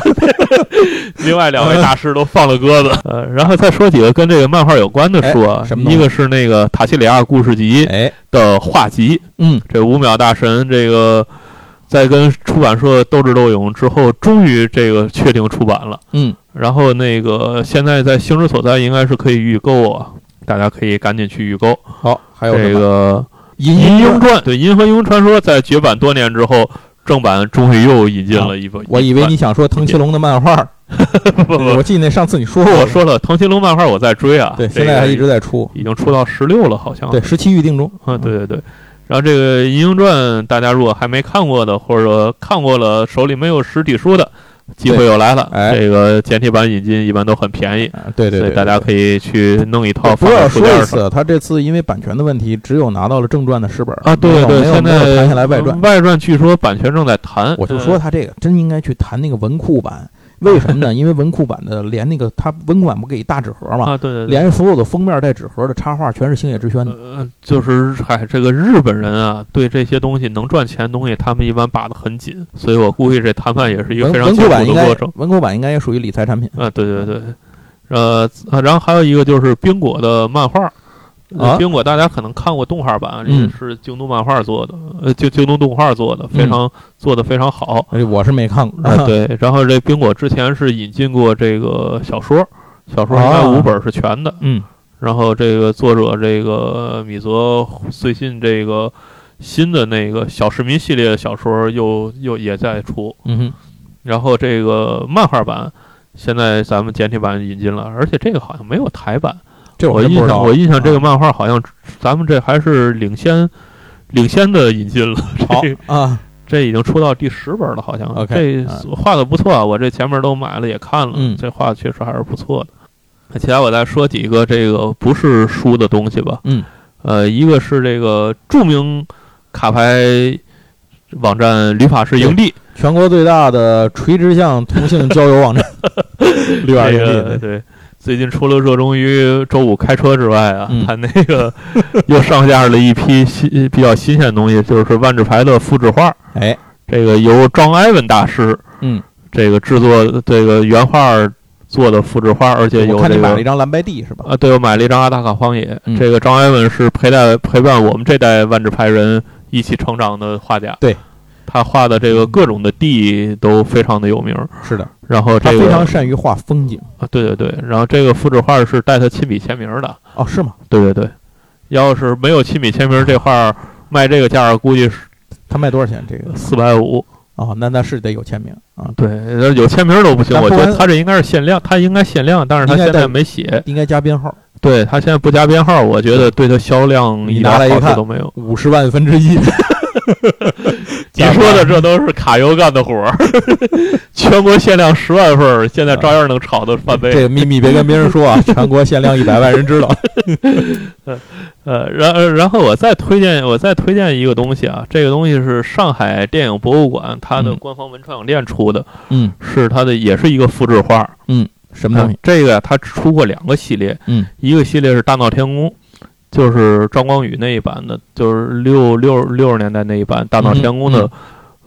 另外两位大师都放了鸽子。呃，然后再说几个跟这个漫画有关的书啊，一个是那个《塔西里亚故事集》的画集，嗯，这五秒大神这个在跟出版社斗智斗勇之后，终于这个确定出版了，嗯，然后那个现在在星之所在应该是可以预购啊，大家可以赶紧去预购。好，还有这个《银鹰传》，对，《银河英雄传说》在绝版多年之后。正版终于又引进了一本，我以为你想说藤崎龙的漫画。不不，我记得那上次你说过，我说了藤崎龙漫画我在追啊，对，现在还一直在出，已经出到十六了，好像。对，十七预定中。嗯，对对对。然后这个《银鹰传》，大家如果还没看过的，或者说看过了，手里没有实体书的。机会又来了，哎这个简体版引进一般都很便宜，对对，所以大家可以去弄一套。不要说一次，他这次因为版权的问题，只有拿到了正传的十本啊，对对对，现在谈下来外传，外传据说版权正在谈。我就说他这个真应该去谈那个文库版。为什么呢？因为文库版的连那个它文库版不给大纸盒嘛？啊，对对，连所有的封面带纸盒的插画全是星野之轩的。呃，就是嗨，这个日本人啊，对这些东西能赚钱东西，他们一般把的很紧，所以我估计这谈判也是一个非常辛苦的过程。文库版应该也属于理财产品。啊，对对对，呃，然后还有一个就是冰果的漫画。啊，冰果大家可能看过动画版，也是京东漫画做的，呃，京京东动画做的，非常做的非常好。我是没看过。对，然后这冰果之前是引进过这个小说，小说应该五本是全的。嗯，然后这个作者这个米泽最近这个新的那个小市民系列的小说又又也在出。嗯哼，然后这个漫画版现在咱们简体版引进了，而且这个好像没有台版。这我印象，我印象这个漫画好像咱们这还是领先，领先的引进了。好啊，这已经出到第十本了，好像。OK，这画的不错啊，我这前面都买了也看了，嗯，这画确实还是不错的。那其他我再说几个这个不是书的东西吧。嗯，呃，一个是这个著名卡牌网站旅法师营地，全国最大的垂直向同性交友网站，旅法师营地，对。最近除了热衷于周五开车之外啊，他那个 又上架了一批新比较新鲜的东西，就是万智牌的复制画。哎，这个由庄埃文大师，嗯，这个制作这个原画做的复制画，而且有这个买了一张蓝白地是吧？啊，对，我买了一张阿达卡荒野。这个张埃文是陪带陪伴我们这代万智牌人一起成长的画家。对。他画的这个各种的地都非常的有名，是的。然后他非常善于画风景啊，对对对。然后这个复制画是带他亲笔签名的哦，是吗？对对对。要是没有亲笔签名，这画卖这个价估计是他卖多少钱？这个四百五哦，那那是得有签名啊。对，有签名都不行。我觉得他这应该是限量，他应该限量，但是他现在没写，应该加编号。对他现在不加编号，我觉得对他销量一拿来一看都没有，五十万分之一。你说的这都是卡油干的活儿，全国限量十万份，现在照样能炒的翻倍。这个秘密别跟别人说啊，全国限量一百万人知道。呃，然然后我再推荐，我再推荐一个东西啊，这个东西是上海电影博物馆它的官方文创店出的，嗯，是它的也是一个复制画，嗯，什么东西？这个，它出过两个系列，嗯，一个系列是大闹天宫。就是张光宇那一版的，就是六六六十年代那一版《大闹天宫》的，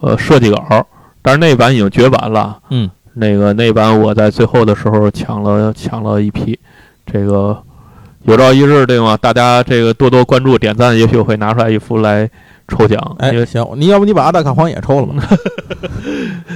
呃，设计稿，但是那一版已经绝版了。嗯，那个那版我在最后的时候抢了抢了一批，这个有朝一日对吗？大家这个多多关注点赞，也许会拿出来一幅来。抽奖哎，行，你要不你把阿达卡荒野抽了吧？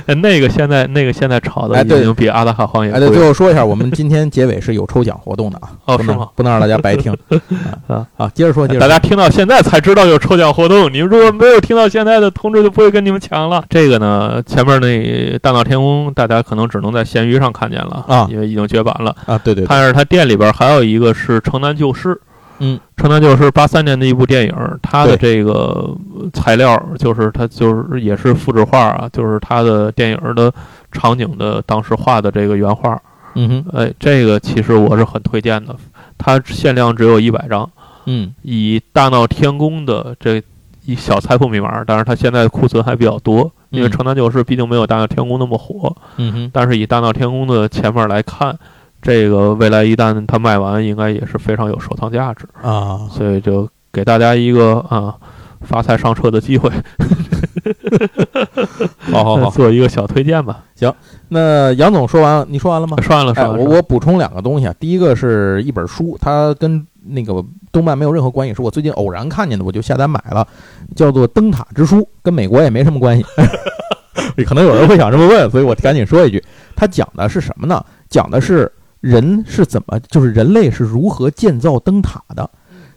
那个现在那个现在炒的已经比阿达卡荒野。哎，对，最后说一下，我们今天结尾是有抽奖活动的啊。哦，是吗？不能让大家白听 啊啊！接着说，接着。大家听到现在才知道有抽奖活动，你们如果没有听到现在的通知，就不会跟你们抢了。这个呢，前面那大闹天宫，大家可能只能在闲鱼上看见了啊，因为已经绝版了啊。对对。但是它店里边还有一个是城南旧事。嗯，城南就是八三年的一部电影，它的这个材料就是它就是也是复制画啊，就是它的电影的场景的当时画的这个原画。嗯哼，哎，这个其实我是很推荐的，它限量只有一百张。嗯，以大闹天宫的这一小财富密码，但是它现在库存还比较多，因为城南旧事毕竟没有大闹天宫那么火。嗯哼，但是以大闹天宫的前面来看。这个未来一旦它卖完，应该也是非常有收藏价值啊，所以就给大家一个啊发财上车的机会。好好好，做一个小推荐吧。行那杨总说完，你说完了吗？说完了，说哎，完了。我我补充两个东西啊，第一个是一本书，它跟那个动漫没有任何关系，是我最近偶然看见的，我就下单买了，叫做《灯塔之书》，跟美国也没什么关系。可能有人会想这么问，所以我赶紧说一句，它讲的是什么呢？讲的是人是怎么，就是人类是如何建造灯塔的。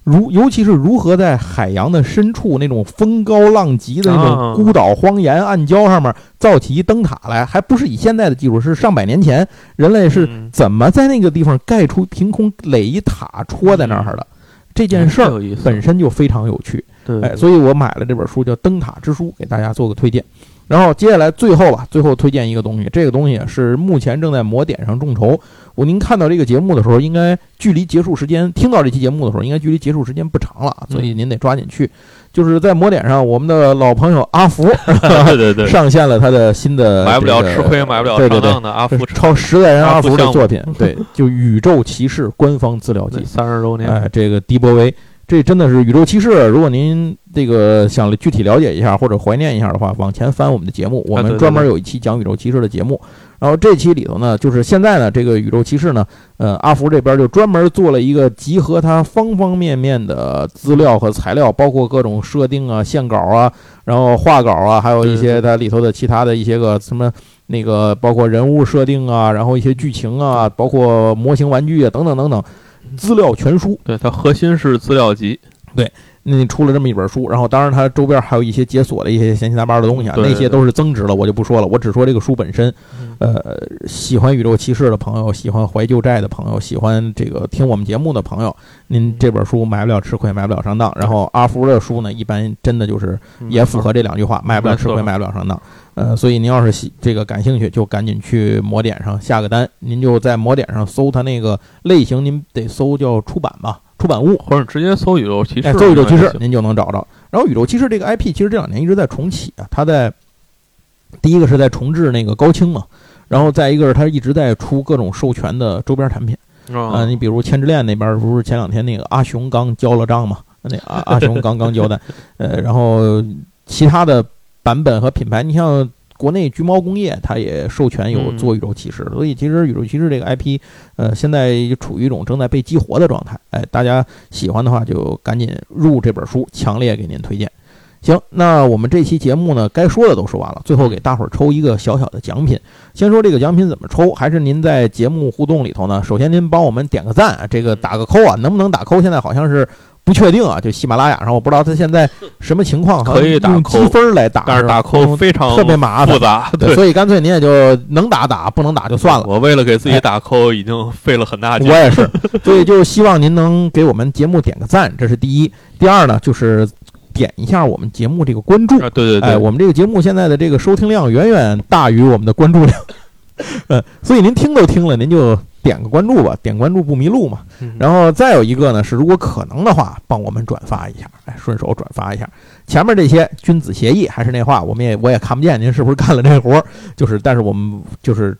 如尤其是如何在海洋的深处那种风高浪急的那啊种孤岛荒岩暗礁上面造起一灯塔来，还不是以现在的技术，是上百年前人类是嗯怎么在那个地方盖出凭空垒一塔戳在那儿的？这件事儿本身就非常有趣，对，哎，所以我买了这本书叫《灯塔之书》，给大家做个推荐。然后接下来最后吧，最后推荐一个东西，这个东西是目前正在魔点上众筹。我您看到这个节目的时候，应该距离结束时间，听到这期节目的时候，应该距离结束时间不长了，啊所以您得抓紧去。就是在魔点上，我们的老朋友阿福 对对对，上线了他的新的买不了吃亏，买不了上当的阿福超十代人阿福的作品，对，就《宇宙骑士》官方资料集，三十周年，哎，这个迪波威，这真的是《宇宙骑士》。如果您这个想具体了解一下或者怀念一下的话，往前翻我们的节目，我们专门有一期讲《宇宙骑士》的节目。然后这期里头呢，就是现在呢，这个《宇宙骑士》呢，呃，阿福这边就专门做了一个集合它方方面面的资料和材料，包括各种设定啊、线稿啊，然后画稿啊，还有一些它里头的其他的一些个什么。那个包括人物设定啊，然后一些剧情啊，包括模型玩具啊，等等等等，资料全书。对，它核心是资料集，对那出了这么一本书，然后当然它周边还有一些解锁的一些闲七杂八的东西啊，那些都是增值了，我就不说了，我只说这个书本身。嗯呃，喜欢宇宙骑士的朋友，喜欢怀旧债的朋友，喜欢这个听我们节目的朋友，您这本书买不了吃亏，买不了上当。然后阿福的书呢，一般真的就是嗯也符合这两句话，买不了吃亏，买不了上当。呃，所以您要是喜这个感兴趣，就赶紧去魔点上下个单。您就在魔点上搜它那个类型，您得搜叫出版吧，出版物。或者直接搜宇宙骑士，哎，搜宇宙骑士您就能找着。然后宇宙骑士这个 IP 其实这两年一直在重启啊，它在第一个是在重置那个高清嘛，然后再一个是它一直在出各种授权的周边产品啊、啊你比如千之恋那边不是前两天那个阿雄刚交了账嘛，那阿阿雄刚刚交代，呃，然后其他的版本和品牌，你像。国内橘猫工业，它也授权有做宇宙骑士，所以其实宇宙骑士这个 IP，呃，现在处于一种正在被激活的状态。哎，大家喜欢的话就赶紧入这本书，强烈给您推荐。行，那我们这期节目呢，该说的都说完了，最后给大伙儿抽一个小小的奖品。先说这个奖品怎么抽，还是您在节目互动里头呢？首先您帮我们点个赞，这个打个扣啊，能不能打扣？现在好像是不确定啊，就喜马拉雅上我不知道它现在什么情况，可以打扣用积分来打，但是打吧扣非常特别麻烦。复杂，对，所以干脆您也就能打打，不能打就算了。我为了给自己打扣，已经费了很大劲我。也是，所以就希望您能给我们节目点个赞，这是第一。第二呢，就是点一下我们节目这个关注。啊，对对对，哎，我们这个节目现在的这个收听量远远大于我们的关注量，呃，所以您听都听了，您就点个关注吧，点关注不迷路嘛。嗯然后再有一个呢，是如果可能的话，帮我们转发一下，哎，顺手转发一下。前面这些君子协议，还是那话，我们也我也看不见您是不是干了这活儿，就是，但是我们就是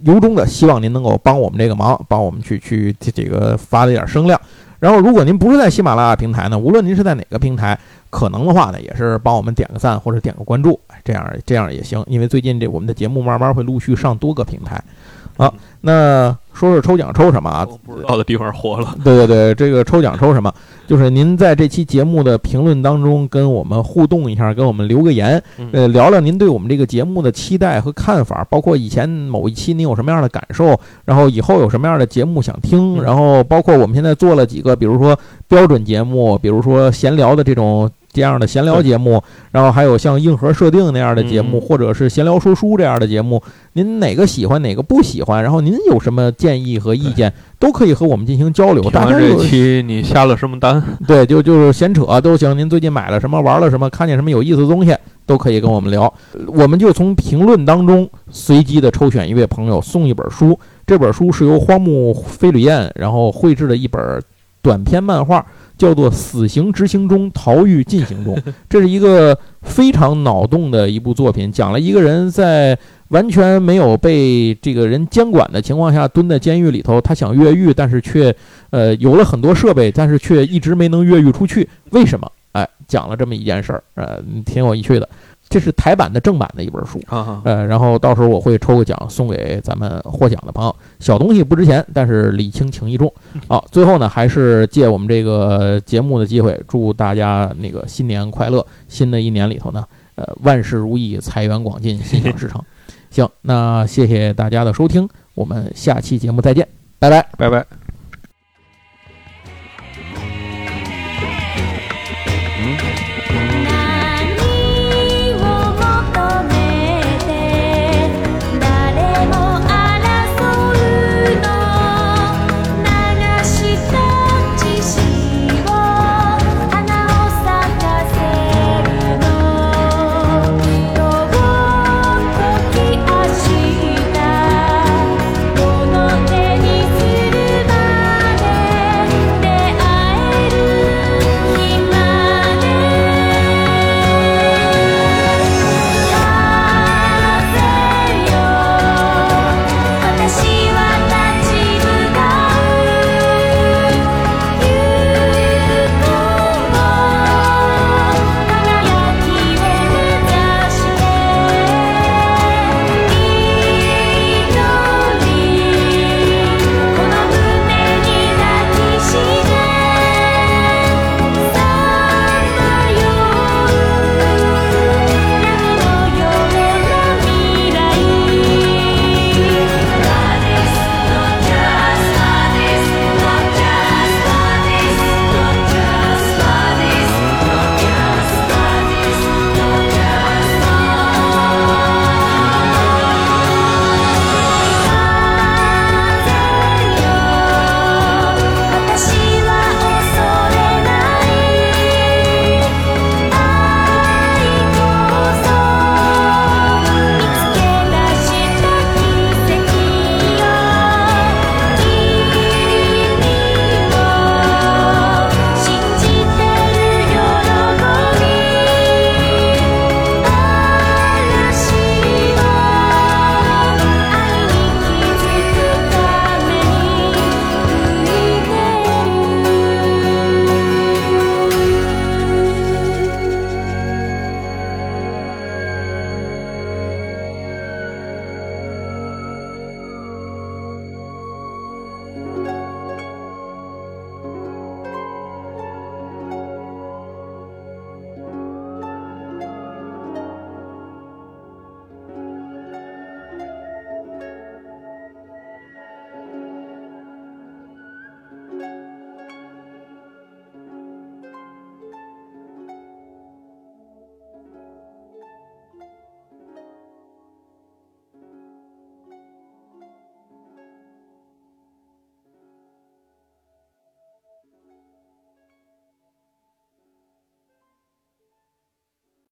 由衷的希望您能够帮我们这个忙，帮我们去去这这个发了一点声量。然后，如果您不是在喜马拉雅平台呢，无论您是在哪个平台，可能的话呢，也是帮我们点个赞或者点个关注，哎这样这样也行。因为最近这我们的节目慢慢会陆续上多个平台。好，那说说抽奖抽什么啊？不知道的地方活了。对对对，这个抽奖抽什么？就是您在这期节目的评论当中跟我们互动一下，跟我们留个言，嗯呃，聊聊您对我们这个节目的期待和看法，包括以前某一期您有什么样的感受，然后以后有什么样的节目想听，嗯然后包括我们现在做了几个，比如说标准节目，比如说闲聊的这种。这样的闲聊节目，然后还有像硬核设定那样的节目，嗯或者是闲聊说书这样的节目，您哪个喜欢，哪个不喜欢？然后您有什么建议和意见，都可以和我们进行交流。听完这大家有期你下了什么单？对，就就是闲扯都行。您最近买了什么，玩了什么，看见什么有意思的东西，都可以跟我们聊。我们就从评论当中随机的抽选一位朋友，送一本书。这本书是由荒木飞吕彦然后绘制的一本短篇漫画，叫做《死刑执行中，逃狱进行中 》。这是一个非常脑洞的一部作品，讲了一个人在完全没有被这个人监管的情况下，蹲在监狱里头，他想越狱，但是却呃有了很多设备，但是却一直没能越狱出去，为什么？哎，讲了这么一件事儿，呃，挺有趣的。这是台版的正版的一本书。啊，呃，然后到时候我会抽个奖送给咱们获奖的朋友。小东西不值钱，但是礼轻情意重。好，最后呢，还是借我们这个节目的机会，祝大家那个新年快乐！新的一年里头呢，呃，万事如意，财源广进，心想事成。行，那谢谢大家的收听，我们下期节目再见，拜拜。拜拜。